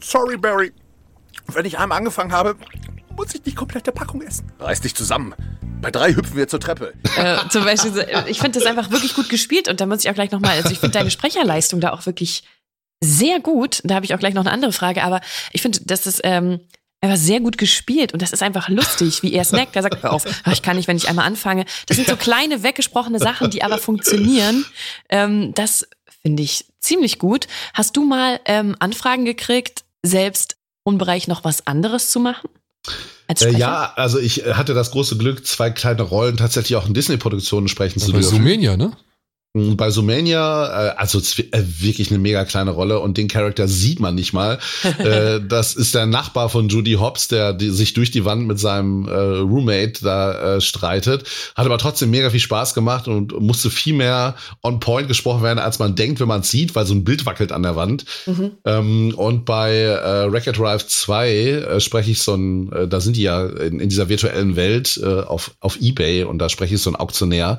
Sorry, Barry. Wenn ich einmal angefangen habe, muss ich die komplette Packung essen. Reiß dich zusammen. Bei drei hüpfen wir zur Treppe. Äh, zum Beispiel, äh, ich finde das einfach wirklich gut gespielt. Und da muss ich auch gleich nochmal, also ich finde deine Sprecherleistung da auch wirklich sehr gut. Da habe ich auch gleich noch eine andere Frage, aber ich finde, das ist ähm, einfach sehr gut gespielt und das ist einfach lustig, wie er snackt. Er sagt, hör auf, "Ah, ich kann nicht, wenn ich einmal anfange. Das sind so kleine, weggesprochene Sachen, die aber funktionieren. Ähm, das finde ich ziemlich gut. Hast du mal ähm, Anfragen gekriegt, selbst im Bereich noch was anderes zu machen? Als Äh, ja, also ich hatte das große Glück, zwei kleine Rollen tatsächlich auch in Disney-Produktionen sprechen zu Bei dürfen. Sumenia, ne? Bei Sumania, äh, also äh, wirklich eine mega kleine Rolle und den Charakter sieht man nicht mal. äh, das ist der Nachbar von Judy Hobbs, der die, sich durch die Wand mit seinem äh, Roommate da äh, streitet. Hat aber trotzdem mega viel Spaß gemacht und musste viel mehr on point gesprochen werden, als man denkt, wenn man es sieht, weil so ein Bild wackelt an der Wand. Mhm. Ähm, und bei äh, Wreck-It Drive 2 äh, spreche ich so ein, äh, da sind die ja in, in dieser virtuellen Welt äh, auf, auf Ebay und da spreche ich so ein Auktionär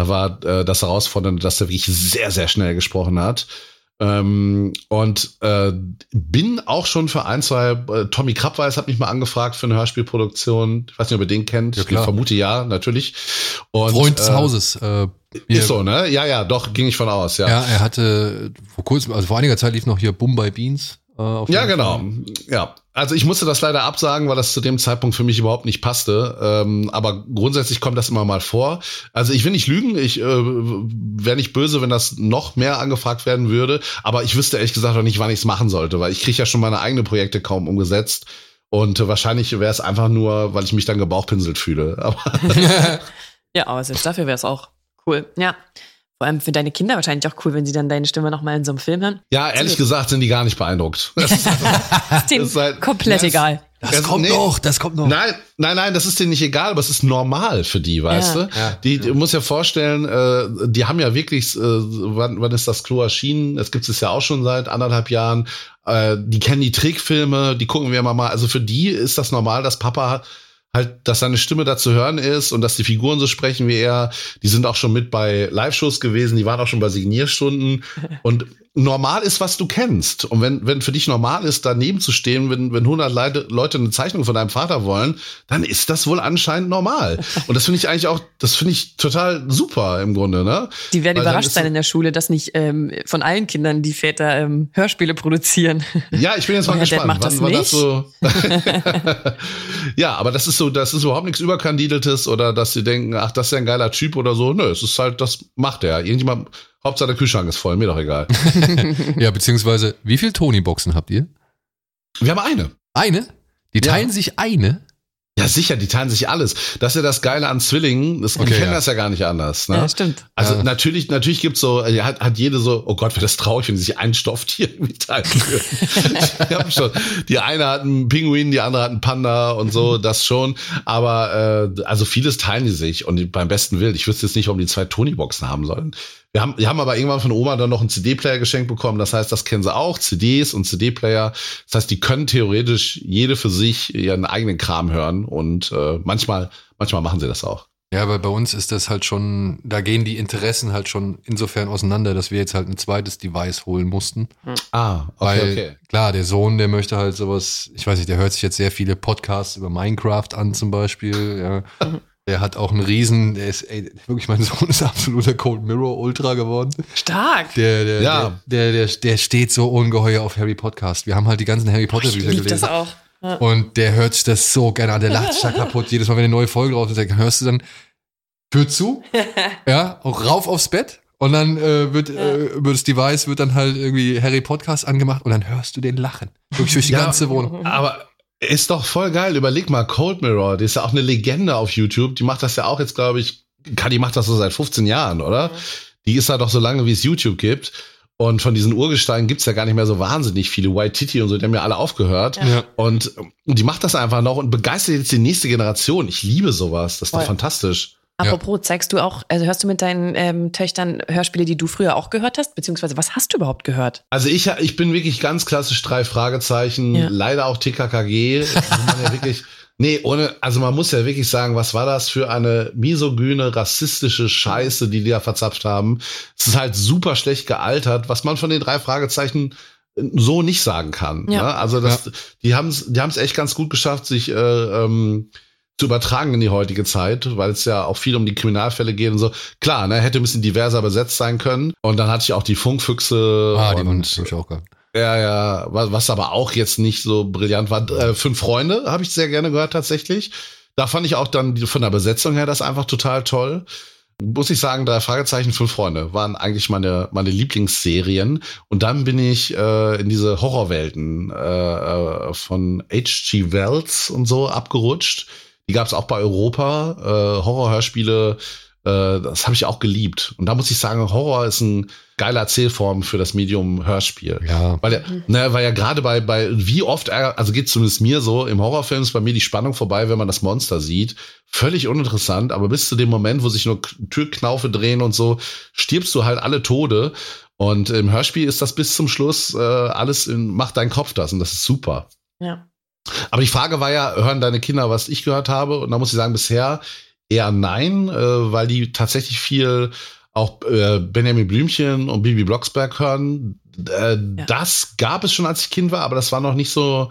da war äh, das Herausfordernde, dass er wirklich sehr, sehr schnell gesprochen hat. Ähm, und äh, bin auch schon für ein, zwei, äh, Tommy Krabweis hat mich mal angefragt für eine Hörspielproduktion. Ich weiß nicht, ob ihr den kennt. Ja. Ich vermute ja, natürlich. Und, Freund des äh, Hauses. Äh, ist so, ne? Ja, ja, doch, ging ich von aus, ja. Ja, er hatte vor kurzem, also vor einiger Zeit lief noch hier Bombay Beans. Äh, ja, genau. Fall. Ja, also ich musste das leider absagen, weil das zu dem Zeitpunkt für mich überhaupt nicht passte. Ähm, aber grundsätzlich kommt das immer mal vor. Also ich will nicht lügen, ich äh, wäre nicht böse, wenn das noch mehr angefragt werden würde. Aber ich wüsste ehrlich gesagt auch nicht, wann ich es machen sollte, weil ich kriege ja schon meine eigenen Projekte kaum umgesetzt. Und äh, wahrscheinlich wäre es einfach nur, weil ich mich dann gebauchpinselt fühle. Aber ja, aber selbst dafür wäre es auch cool. Ja. Vor allem für deine Kinder wahrscheinlich auch cool, wenn sie dann deine Stimme nochmal in so einem Film hören. Ja, ehrlich gesagt sind die gar nicht beeindruckt. Das ist, das ist denen ist halt, komplett das, egal. Das, das kommt nee, noch, das kommt noch. Nein, nein, nein, das ist denen nicht egal, aber es ist normal für die, weißt ja. du? Ja, die, ja. du musst ja vorstellen, äh, die haben ja wirklich, äh, wann, wann ist das Klo erschienen? Das gibt es ja auch schon seit anderthalb Jahren. Äh, die kennen die Trickfilme, die gucken wir immer mal. Also für die ist das normal, dass Papa halt, dass seine Stimme da zu hören ist und dass die Figuren so sprechen wie er. Die sind auch schon mit bei Live-Shows gewesen, die waren auch schon bei Signierstunden. Und normal ist, was du kennst. Und wenn, wenn für dich normal ist, daneben zu stehen, wenn, wenn 100 Leute, Leute eine Zeichnung von deinem Vater wollen, dann ist das wohl anscheinend normal. Und das finde ich eigentlich auch, das finde ich total super im Grunde, ne? Die werden Weil überrascht sein in der Schule, dass nicht ähm, von allen Kindern die Väter ähm, Hörspiele produzieren. Ja, ich bin jetzt mal gespannt. Macht das wann, nicht? Wann das so ja, aber das ist so, das ist überhaupt nichts Überkandideltes oder dass sie denken, ach, das ist ja ein geiler Typ oder so. Nö, es ist halt, das macht er. Irgendjemand Hauptsache der Kühlschrank ist voll, mir doch egal. ja, beziehungsweise, wie viele Tony-Boxen habt ihr? Wir haben eine. Eine? Die teilen ja. sich eine? Ja, sicher, die teilen sich alles. Das ist ja das Geile an Zwillingen. Das, okay, die kennen ja. das ja gar nicht anders. Ne? Ja, stimmt. Also ja. natürlich, natürlich gibt's so, hat, hat jede so, oh Gott, wäre das traurig, wenn sie sich ein Stofftier irgendwie teilen würden. schon. Die eine hat einen Pinguin, die andere hat einen Panda und so, das schon. Aber äh, also vieles teilen die sich. Und beim besten Willen, ich wüsste jetzt nicht, warum die zwei Tony-Boxen haben sollen. Wir haben, wir haben aber irgendwann von Oma dann noch einen CD-Player geschenkt bekommen. Das heißt, das kennen sie auch, CDs und CD-Player. Das heißt, die können theoretisch jede für sich ihren eigenen Kram hören und äh, manchmal, manchmal machen sie das auch. Ja, aber bei uns ist das halt schon, da gehen die Interessen halt schon insofern auseinander, dass wir jetzt halt ein zweites Device holen mussten. Ah, okay, Weil, okay. Klar, der Sohn, der möchte halt sowas, ich weiß nicht, der hört sich jetzt sehr viele Podcasts über Minecraft an zum Beispiel, ja. Der hat auch einen Riesen, der ist, ey, wirklich, mein Sohn ist absoluter Cold Mirror Ultra geworden. Stark. Der, der, ja. der, der, der, der steht so ungeheuer auf Harry Podcast. Wir haben halt die ganzen Harry Potter Bücher gelesen. das auch. Ja. Und der hört sich das so gerne an, der lacht sich da kaputt. Jedes Mal, wenn eine neue Folge raus ist, dann hörst du dann, Tür zu, ja, auch rauf aufs Bett. Und dann äh, wird, ja. äh, über das Device wird dann halt irgendwie Harry Podcast angemacht und dann hörst du den lachen. Wirklich durch die ja, ganze Wohnung. Aber ist doch voll geil. Überleg mal, Cold Mirror, die ist ja auch eine Legende auf YouTube. Die macht das ja auch jetzt, glaube ich, die macht das so seit 15 Jahren, oder? Mhm. Die ist da doch so lange, wie es YouTube gibt. Und von diesen Urgesteinen gibt's ja gar nicht mehr so wahnsinnig viele. White Titty und so, die haben ja alle aufgehört. Ja. Und, und die macht das einfach noch und begeistert jetzt die nächste Generation. Ich liebe sowas. Das ist voll. doch fantastisch. Apropos, ja. zeigst du auch, also hörst du mit deinen ähm, Töchtern Hörspiele, die du früher auch gehört hast? Beziehungsweise was hast du überhaupt gehört? Also ich, ich bin wirklich ganz klassisch drei Fragezeichen, ja. leider auch TKKG. ja wirklich, nee, ohne, also man muss ja wirklich sagen, was war das für eine misogyne, rassistische Scheiße, die die da verzapft haben. Es ist halt super schlecht gealtert, was man von den drei Fragezeichen so nicht sagen kann. Ja. Ne? Also das, ja. die haben es die haben's echt ganz gut geschafft, sich äh, ähm, zu übertragen in die heutige Zeit, weil es ja auch viel um die Kriminalfälle geht und so. Klar, ne, hätte ein bisschen diverser besetzt sein können. Und dann hatte ich auch die Funkfüchse. Ah, die und, ich auch gehabt. Ja, ja, was, aber auch jetzt nicht so brillant war. Äh, Fünf Freunde habe ich sehr gerne gehört tatsächlich. Da fand ich auch dann von der Besetzung her das einfach total toll. Muss ich sagen, drei Fragezeichen, fünf Freunde waren eigentlich meine, meine Lieblingsserien. Und dann bin ich äh, in diese Horrorwelten äh, äh von H.G. Wells und so abgerutscht die gab es auch bei Europa, äh, Horrorhörspiele Äh, das habe ich auch geliebt. Und da muss ich sagen, Horror ist ein geiler Erzählform für das Medium Hörspiel. Ja. Weil ja, ne, weil ja gerade bei, bei wie oft, also geht zumindest mir so, im Horrorfilm ist bei mir die Spannung vorbei, wenn man das Monster sieht. Völlig uninteressant, aber bis zu dem Moment, wo sich nur Türknaufe drehen und so, stirbst du halt alle Tode. Und im Hörspiel ist das bis zum Schluss äh, alles in, macht dein Kopf das und das ist super. Ja. Aber die Frage war ja, hören deine Kinder, was ich gehört habe? Und da muss ich sagen, bisher eher nein, äh, weil die tatsächlich viel auch äh, Benjamin Blümchen und Bibi Blocksberg hören. Äh, Das gab es schon, als ich Kind war, aber das war noch nicht so,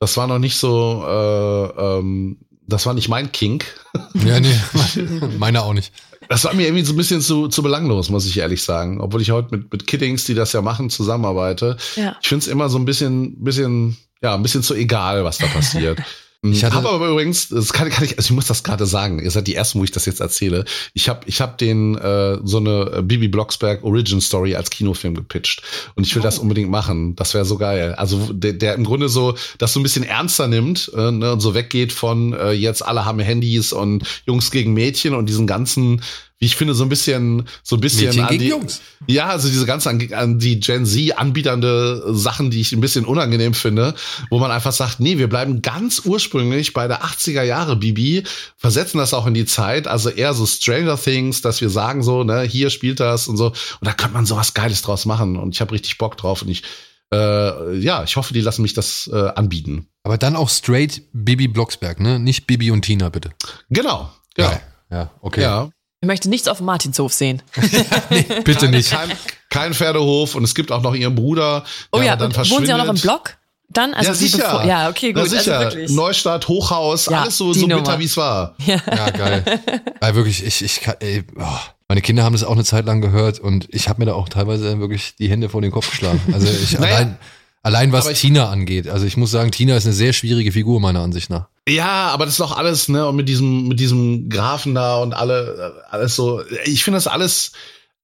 das war noch nicht so, äh, ähm, das war nicht mein Kink. Ja, nee, meiner auch nicht. Das war mir irgendwie so ein bisschen zu, zu belanglos, muss ich ehrlich sagen. Obwohl ich heute mit, mit Kiddings, die das ja machen, zusammenarbeite. Ja. Ich finde es immer so ein bisschen, bisschen, ja, ein bisschen zu egal, was da passiert. Ich Ich habe aber übrigens, das kann, kann ich, also ich muss das gerade sagen, ihr seid die ersten, wo ich das jetzt erzähle. Ich habe ich hab den äh, so eine Bibi Blocksberg Origin Story als Kinofilm gepitcht und ich will das unbedingt machen. Das wäre so geil. Also der, der im Grunde so das so ein bisschen ernster nimmt äh, ne, und so weggeht von äh, jetzt alle haben Handys und Jungs gegen Mädchen und diesen ganzen wie ich finde, so ein bisschen, so ein bisschen Mädchen an gegen die, Jungs. ja, also diese ganze an, an die Gen Z anbieternde Sachen, die ich ein bisschen unangenehm finde, wo man einfach sagt, nee, wir bleiben ganz ursprünglich bei der 80er Jahre Bibi, versetzen das auch in die Zeit, also eher so Stranger Things, dass wir sagen so, ne, hier spielt das und so und da könnte man sowas Geiles draus machen und ich habe richtig Bock drauf und ich äh, ja, ich hoffe, die lassen mich das äh, anbieten. Aber dann auch straight Bibi Blocksberg, ne? Nicht Bibi und Tina, bitte. Genau. Ja. Ja, okay. Ja. Ich möchte nichts auf dem Martinshof sehen. Bitte nicht. Kein, kein Pferdehof und es gibt auch noch ihren Bruder. Oh der ja, dann wohnen Sie auch noch im. Block? Dann, also ja, sicher. bevor- ja, okay, gut. Ja, sicher. Also. Neustadt, Hochhaus, Ja, alles so, so Nummer. bitter, wie es war. Ja, geil. Ja, wirklich, ich, ich kann, ey, oh. meine Kinder haben das auch eine Zeit lang gehört und ich habe mir da auch teilweise wirklich die Hände vor den Kopf geschlagen. Also ich Naja, allein, allein was Tina angeht. Also ich muss sagen, Tina ist eine sehr schwierige Figur meiner Ansicht nach. Ja, aber das ist doch alles, ne, und mit diesem, mit diesem Grafen da und alle, äh, alles so. Ich finde das alles,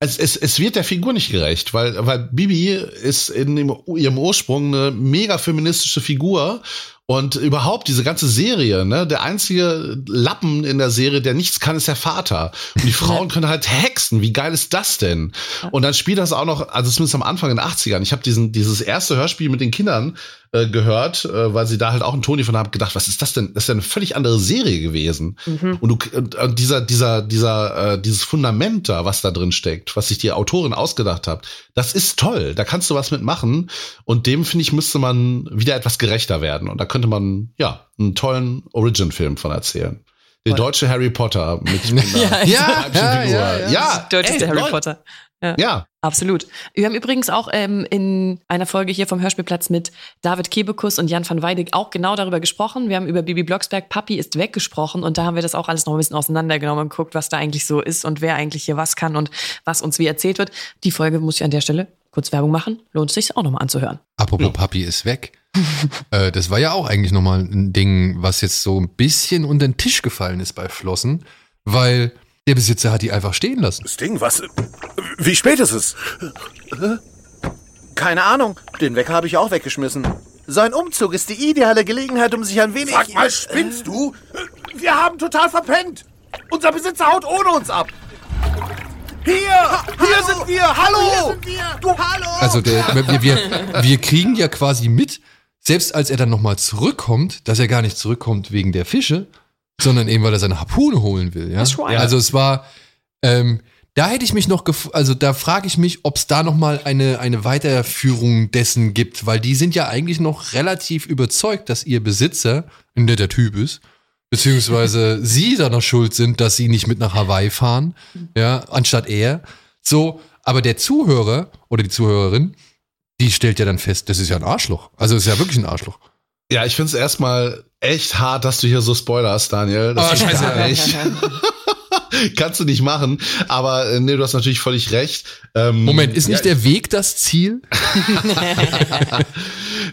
es, es, es wird der Figur nicht gerecht, weil, weil Bibi ist in dem, ihrem Ursprung eine mega feministische Figur. Und überhaupt diese ganze Serie, ne, der einzige Lappen in der Serie, der nichts kann, ist der Vater. Und die Frauen können halt hexen. Wie geil ist das denn? Und dann spielt das auch noch, also zumindest am Anfang in den 80ern. Ich habe diesen dieses erste Hörspiel mit den Kindern äh, gehört, äh, weil sie da halt auch einen Toni von haben gedacht, was ist das denn? Das ist ja eine völlig andere Serie gewesen. Und du und, und dieser dieser dieser äh, dieses Fundament da, was da drin steckt, was sich die Autorin ausgedacht hat, das ist toll. Da kannst du was mitmachen und dem finde ich müsste man wieder etwas gerechter werden und da könnte man ja einen tollen Origin-Film von erzählen. Der deutsche Harry Potter mit, mit einer Ja, weiblichen Figur. ja, Deutscheste ey, Harry Leute, Potter. Ja, Absolut. Wir haben übrigens auch ähm, in einer Folge hier vom Hörspielplatz mit David Kebekus und Jan van Weidig auch genau darüber gesprochen. Wir haben über Bibi Blocksberg, Papi ist weg gesprochen und da haben wir das auch alles noch ein bisschen auseinandergenommen und geguckt, was da eigentlich so ist und wer eigentlich hier was kann und was uns wie erzählt wird. Die Folge muss ich an der Stelle kurz Werbung machen. Lohnt es sich auch nochmal anzuhören. Apropos Papi ist weg. äh, das war ja auch eigentlich nochmal ein Ding, was jetzt so ein bisschen unter den Tisch gefallen ist bei Flossen, weil der Besitzer hat die einfach stehen lassen. Das Ding, was? Wie spät ist es? Keine Ahnung. Den Wecker habe ich auch weggeschmissen. So ein Umzug ist die ideale Gelegenheit, um sich ein wenig... Sag mal, spinnst du? Wir haben total verpennt. Unser Besitzer haut ohne uns ab. Hier, hier sind wir. Hallo. Du, hallo. Also der, wir, wir, wir kriegen ja quasi mit, selbst als er dann nochmal zurückkommt, dass er gar nicht zurückkommt wegen der Fische, sondern eben, weil er seine Harpune holen will. Ja? Also es war, ähm, da hätte ich mich noch, gef also da frage ich mich, ob es da nochmal eine, eine Weiterführung dessen gibt, weil die sind ja eigentlich noch relativ überzeugt, dass ihr Besitzer ein netter Typ ist, beziehungsweise sie daran schuld sind, dass sie nicht mit nach Hawaii fahren, ja, anstatt er. So, aber der Zuhörer oder die Zuhörerin, die stellt ja dann fest, das ist ja ein Arschloch. Also ist ja wirklich ein Arschloch. Ja, ich finde es erstmal echt hart, dass du hier so spoilerst, Daniel. Das Oh, ist scheiße. gar nicht. Kannst du nicht machen. Aber äh, nee, du hast natürlich völlig recht. Ähm, Moment, ist ja, nicht der Weg das Ziel?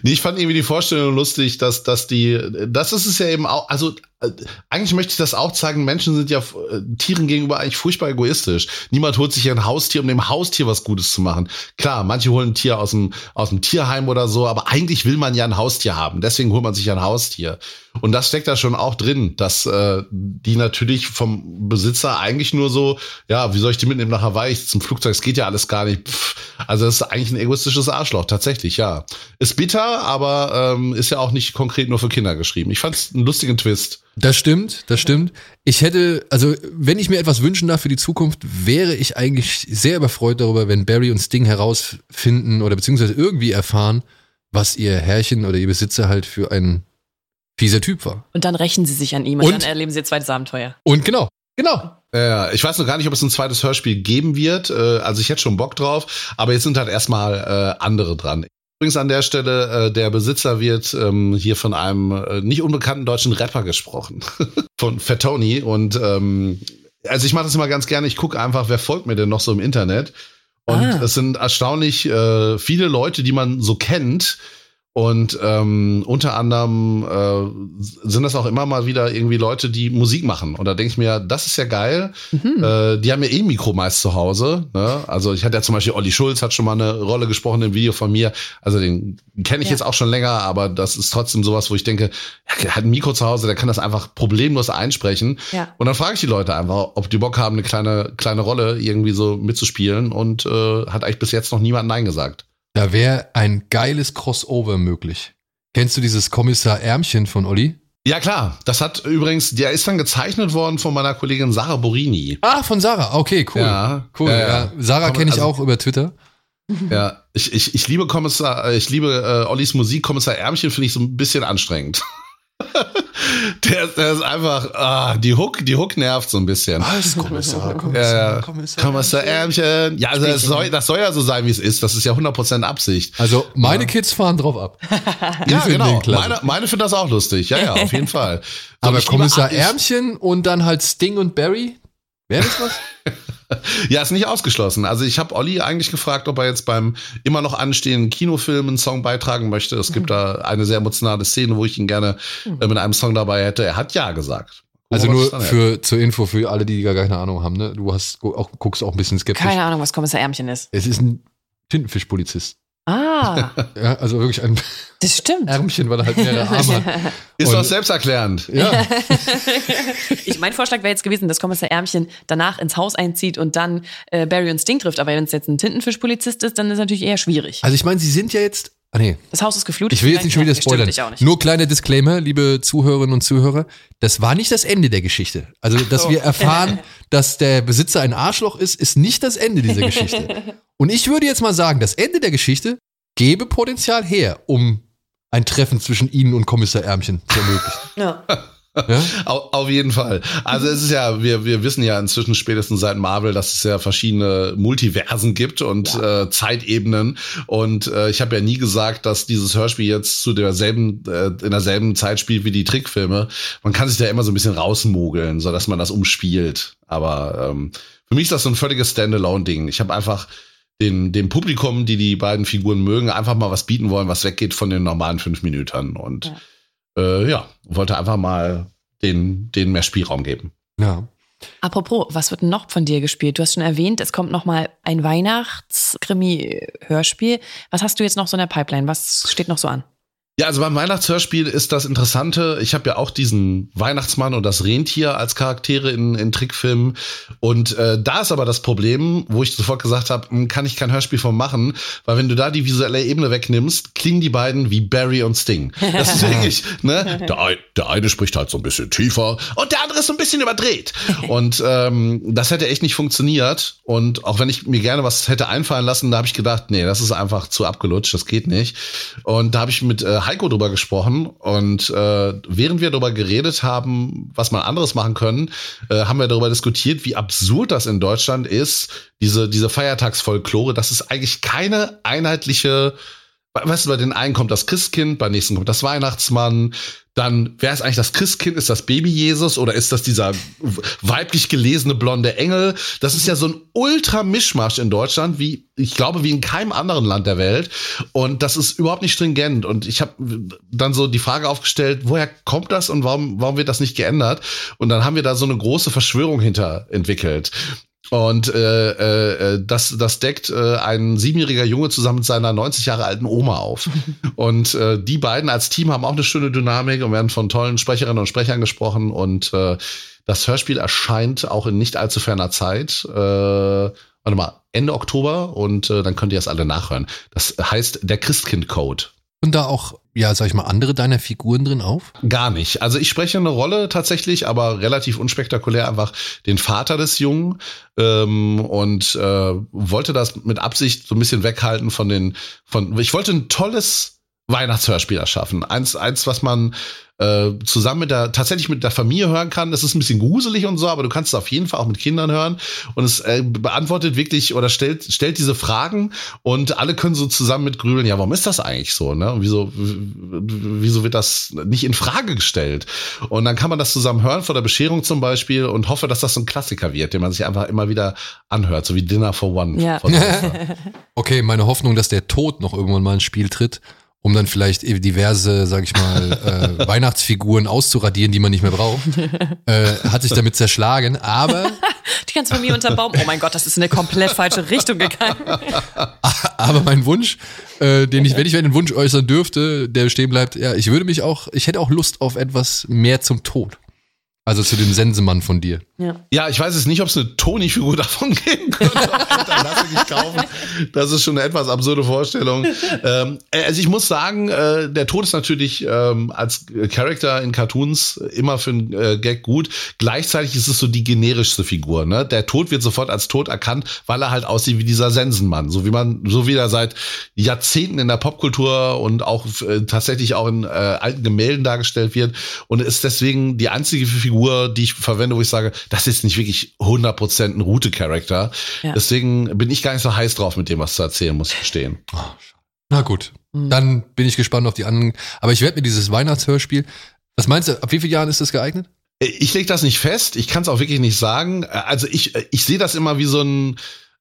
Nee, ich fand irgendwie die Vorstellung lustig, dass, dass die, das ist es ja eben auch, also eigentlich möchte ich das auch zeigen, Menschen sind ja äh, Tieren gegenüber eigentlich furchtbar egoistisch. Niemand holt sich ein Haustier, um dem Haustier was Gutes zu machen. Klar, manche holen ein Tier aus dem, aus dem Tierheim oder so, aber eigentlich will man ja ein Haustier haben. Deswegen holt man sich ein Haustier. Und das steckt da schon auch drin, dass äh, die natürlich vom Besitzer eigentlich nur so, ja, wie soll ich die mitnehmen nach Hawaii zum Flugzeug? Es geht ja alles gar nicht. Pff, also das ist eigentlich ein egoistisches Arschloch, tatsächlich, ja. Ist bitter, aber ähm, ist ja auch nicht konkret nur für Kinder geschrieben. Ich fand es einen lustigen Twist. Das stimmt, das stimmt. Ich hätte, also wenn ich mir etwas wünschen darf für die Zukunft, wäre ich eigentlich sehr überfreut darüber, wenn Barry und Sting herausfinden oder beziehungsweise irgendwie erfahren, was ihr Herrchen oder ihr Besitzer halt für ein fieser Typ war. Und dann rächen sie sich an ihm und, Und? dann erleben sie ihr zweites Abenteuer. Und genau, genau. Ja, ich weiß noch gar nicht, ob es ein zweites Hörspiel geben wird. Äh, Also ich hätte schon Bock drauf, aber jetzt sind halt erstmal äh, andere dran. Übrigens an der Stelle, äh, der Besitzer wird ähm, hier von einem äh, nicht unbekannten deutschen Rapper gesprochen. von Fat Tony. Und ähm, also ich mache das immer ganz gerne. Ich gucke einfach, wer folgt mir denn noch so im Internet. Und Ah. es sind erstaunlich äh, viele Leute, die man so kennt. Und ähm, unter anderem äh, sind das auch immer mal wieder irgendwie Leute, die Musik machen. Und da denke ich mir, das ist ja geil. Äh, die haben ja eh ein Mikro meist zu Hause. Ne? Also ich hatte ja zum Beispiel Olli Schulz hat schon mal eine Rolle gesprochen im Video von mir. Also den kenne ich Ja. jetzt auch schon länger, aber das ist trotzdem sowas, wo ich denke, der hat ein Mikro zu Hause, der kann das einfach problemlos einsprechen. Ja. Und dann frage ich die Leute einfach, ob die Bock haben, eine kleine, kleine Rolle irgendwie so mitzuspielen. Und äh, hat eigentlich bis jetzt noch niemand Nein gesagt. Da wäre ein geiles Crossover möglich. Kennst du dieses Kommissar Ärmchen von Olli? Ja klar, das hat übrigens, der ist dann gezeichnet worden von meiner Kollegin Sarah Borini. Ah, von Sarah. Okay, cool. Ja, cool. ja, Ja. Sarah kenne ich also- auch über Twitter. Ja, ich, ich, ich liebe Kommissar, äh, ich liebe äh, Ollis Musik, Kommissar Ärmchen finde ich so ein bisschen anstrengend. der, der ist einfach, ah, die Hook, die Hook nervt so ein bisschen. Was? Kommissar, Ja, ja. Kommissar Ärmchen. Ja, also das soll, das soll ja so sein, wie es ist. Das ist ja 100% Absicht. Also meine Kids fahren drauf ab. Die ja, genau. Meine, meine finden das auch lustig. Ja, ja, auf jeden Fall. So, Aber Kommissar Ärmchen und dann halt Sting und Barry? Wäre das was? Ja, ist nicht ausgeschlossen. Also ich habe Olli eigentlich gefragt, ob er jetzt beim immer noch anstehenden Kinofilm einen Song beitragen möchte. Es gibt da eine sehr emotionale Szene, wo ich ihn gerne äh, mit einem Song dabei hätte. Er hat ja gesagt. Also nur für zur Info für alle, die gar keine Ahnung haben. Ne? Du hast auch, guckst auch ein bisschen skeptisch. Keine Ahnung, was Kommissar Ärmchen ist. Es ist ein Tintenfischpolizist. Ah, Ja, also wirklich ein das stimmt. Ärmchen, weil er halt mehrere Arme hat. Ist doch selbsterklärend. Ja, Ich, mein Vorschlag wäre jetzt gewesen, dass Kommissar Ärmchen danach ins Haus einzieht und dann äh, Barry und Sting trifft. Aber wenn es jetzt ein Tintenfischpolizist ist, dann ist es natürlich eher schwierig. also ich meine, sie sind ja jetzt. Ah nee, Das Haus ist geflutet. ich will jetzt nicht schon wieder spoilern. Nur kleiner Disclaimer, liebe Zuhörerinnen und Zuhörer. Das war nicht das Ende der Geschichte. Also, dass wir erfahren, dass der Besitzer ein Arschloch ist, ist nicht das Ende dieser Geschichte. Und ich würde jetzt mal sagen, das Ende der Geschichte gebe Potenzial her, um ein Treffen zwischen Ihnen und Kommissar Ärmchen zu ermöglichen. Ja. Ja? Au, auf jeden Fall. Also es ist ja, wir, wir wissen ja inzwischen spätestens seit Marvel, dass es ja verschiedene Multiversen gibt und äh, Zeitebenen. Und äh, ich habe ja nie gesagt, dass dieses Hörspiel jetzt zu derselben, äh, in derselben Zeit spielt wie die Trickfilme. Man kann sich da immer so ein bisschen rausmogeln, so dass man das umspielt. Aber ähm, für mich ist das so ein völliges Standalone-Ding. Ich habe einfach den, dem Publikum, die die beiden Figuren mögen, einfach mal was bieten wollen, was weggeht von den normalen fünf Minuten. Und Ja. Äh, ja, wollte einfach mal den, denen mehr Spielraum geben. ja. Apropos, was wird denn noch von dir gespielt? Du hast schon erwähnt, es kommt noch mal ein Weihnachts-Krimi-Hörspiel. Was hast du jetzt noch so in der Pipeline? Was steht noch so an? Ja, also beim Weihnachtshörspiel ist das Interessante. Ich habe ja auch diesen Weihnachtsmann und das Rentier als Charaktere in, in Trickfilmen. Und äh, da ist aber das Problem, wo ich sofort gesagt habe, kann ich kein Hörspiel von machen, weil wenn du da die visuelle Ebene wegnimmst, klingen die beiden wie Barry und Sting. Das ist wirklich, ne? Der, ein, der eine spricht halt so ein bisschen tiefer und der andere ist so ein bisschen überdreht. Und ähm, das hätte echt nicht funktioniert. Und auch wenn ich mir gerne was hätte einfallen lassen, da habe ich gedacht, nee, das ist einfach zu abgelutscht, das geht nicht. Und da habe ich mit äh, Heiko drüber gesprochen und äh, während wir darüber geredet haben, was man anderes machen können, äh, haben wir darüber diskutiert, wie absurd das in Deutschland ist, diese, diese Feiertagsfolklore, dass es eigentlich keine einheitliche weißt du, bei den einen kommt das Christkind, beim nächsten kommt das Weihnachtsmann, dann, wer ist eigentlich das Christkind? Ist das Baby Jesus oder ist das dieser weiblich gelesene blonde Engel? Das ist ja so ein Ultra-Mischmasch in Deutschland, wie ich glaube, wie in keinem anderen Land der Welt. Und das ist überhaupt nicht stringent. Und ich habe dann so die Frage aufgestellt, woher kommt das und warum, warum wird das nicht geändert? Und dann haben wir da so eine große Verschwörung hinter entwickelt. Und äh, äh, das, das deckt äh, ein siebenjähriger Junge zusammen mit seiner 90 Jahre alten Oma auf. und äh, die beiden als Team haben auch eine schöne Dynamik und werden von tollen Sprecherinnen und Sprechern gesprochen. Und äh, das Hörspiel erscheint auch in nicht allzu ferner Zeit. Äh, warte mal, Ende Oktober und äh, dann könnt ihr es alle nachhören. Das heißt der Christkind-Code. Und da auch, ja, sag ich mal, andere deiner Figuren drin auf? Gar nicht. Also ich spreche eine Rolle tatsächlich, aber relativ unspektakulär, einfach den Vater des Jungen ähm, und äh, wollte das mit Absicht so ein bisschen weghalten von den, von, ich wollte ein tolles Weihnachtshörspiel erschaffen. Eins, eins, was man äh, zusammen mit der, tatsächlich mit der Familie hören kann. Das ist ein bisschen gruselig und so, aber du kannst es auf jeden Fall auch mit Kindern hören. Und es äh, beantwortet wirklich oder stellt, stellt diese Fragen und alle können so zusammen mit grübeln, ja, warum ist das eigentlich so? Ne? Und wieso, wieso wird das nicht in Frage gestellt? Und dann kann man das zusammen hören vor der Bescherung zum Beispiel und hoffe, dass das so ein Klassiker wird, den man sich einfach immer wieder anhört, so wie Dinner for One. Ja. okay, meine Hoffnung, dass der Tod noch irgendwann mal ins Spiel tritt, um dann vielleicht diverse, sag ich mal, äh, Weihnachtsfiguren auszuradieren, die man nicht mehr braucht, äh, hat sich damit zerschlagen. Aber die ganze Familie unter Baum. Oh mein Gott, das ist in eine komplett falsche Richtung gegangen. aber mein Wunsch, äh, den ich, wenn ich einen Wunsch äußern dürfte, der stehen bleibt, ja, ich würde mich auch, ich hätte auch Lust auf etwas mehr zum Tod. Also zu dem Sensemann von dir. Ja, ja ich weiß es nicht, ob es eine Toni-Figur davon geben könnte. lass ich nicht kaufen. Das ist schon eine etwas absurde Vorstellung. ähm, also ich muss sagen, äh, der Tod ist natürlich ähm, als Charakter in Cartoons immer für einen äh, Gag gut. Gleichzeitig ist es so die generischste Figur. Ne? Der Tod wird sofort als Tod erkannt, weil er halt aussieht wie dieser Sensenmann. So wie man, so wie er seit Jahrzehnten in der Popkultur und auch äh, tatsächlich auch in äh, alten Gemälden dargestellt wird und ist deswegen die einzige Figur, Figur, die ich verwende, wo ich sage, das ist nicht wirklich 100% ein Route-Charakter. Ja. Deswegen bin ich gar nicht so heiß drauf, mit dem was zu erzählen, muss ich gestehen. Oh, na gut, mhm. dann bin ich gespannt auf die anderen. Aber ich werde mir dieses Weihnachtshörspiel, was meinst du, ab wie vielen Jahren ist das geeignet? Ich lege das nicht fest, ich kann es auch wirklich nicht sagen. Also ich, ich sehe das immer wie so ein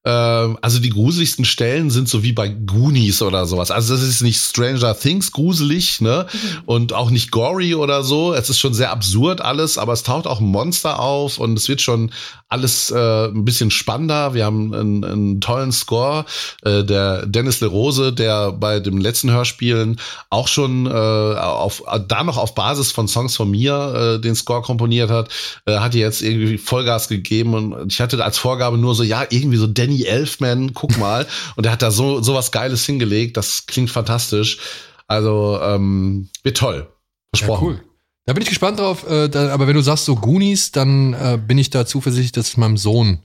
also die gruseligsten Stellen sind so wie bei Goonies oder sowas. Also das ist nicht Stranger Things gruselig, ne? Mhm. Und auch nicht gory oder so. Es ist schon sehr absurd alles, aber es taucht auch ein Monster auf und es wird schon alles äh, ein bisschen spannender. Wir haben einen, einen tollen Score. Äh, der Dennis LeRose, der bei dem letzten Hörspielen auch schon äh, auf da noch auf Basis von Songs von mir äh, den Score komponiert hat, äh, hat jetzt irgendwie Vollgas gegeben und ich hatte als Vorgabe nur so, ja, irgendwie so Danny Elfman, guck mal. und er hat da so, so was Geiles hingelegt. Das klingt fantastisch. Also, ähm, wird toll. Versprochen. Ja, cool. Da bin ich gespannt drauf. Äh, da, aber wenn du sagst so Goonies, dann äh, bin ich da zuversichtlich, dass es meinem Sohn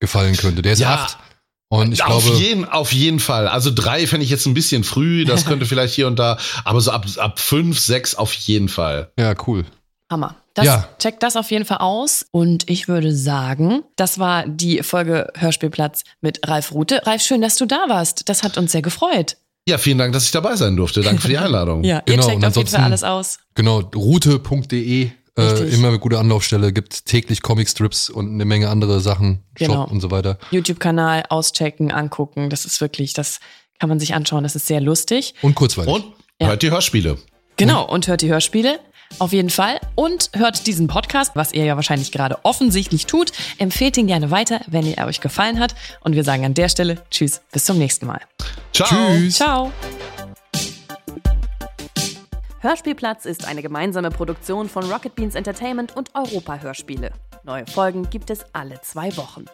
gefallen könnte. Der ist ja. acht. Und ich auf glaube, jeden, auf jeden Fall. Also drei fände ich jetzt ein bisschen früh. Das könnte vielleicht hier und da. Aber so ab, ab fünf, sechs auf jeden Fall. Ja, cool. Hammer. Das, ja. Checkt das auf jeden Fall aus. Und ich würde sagen, das war die Folge Hörspielplatz mit Ralf Rute. Ralf, schön, dass du da warst. Das hat uns sehr gefreut. Ja, vielen Dank, dass ich dabei sein durfte. Danke für die Einladung. ja, genau, ihr checkt auf jeden Fall alles aus. Genau, route.de. Äh, immer eine gute Anlaufstelle, gibt täglich Comicstrips und eine Menge andere Sachen, genau. Shop und so weiter. YouTube-Kanal auschecken, angucken, das ist wirklich, das kann man sich anschauen, das ist sehr lustig. Und kurzweilig. Und ja. hört die Hörspiele. Genau, und hört die Hörspiele. Auf jeden Fall. Und hört diesen Podcast, was ihr ja wahrscheinlich gerade offensichtlich tut. Empfehlt ihn gerne weiter, wenn er euch gefallen hat. Und wir sagen an der Stelle Tschüss, bis zum nächsten Mal. Ciao. Tschüss. Ciao. Hörspielplatz ist eine gemeinsame Produktion von Rocket Beans Entertainment und Europa Hörspiele. Neue Folgen gibt es alle zwei Wochen.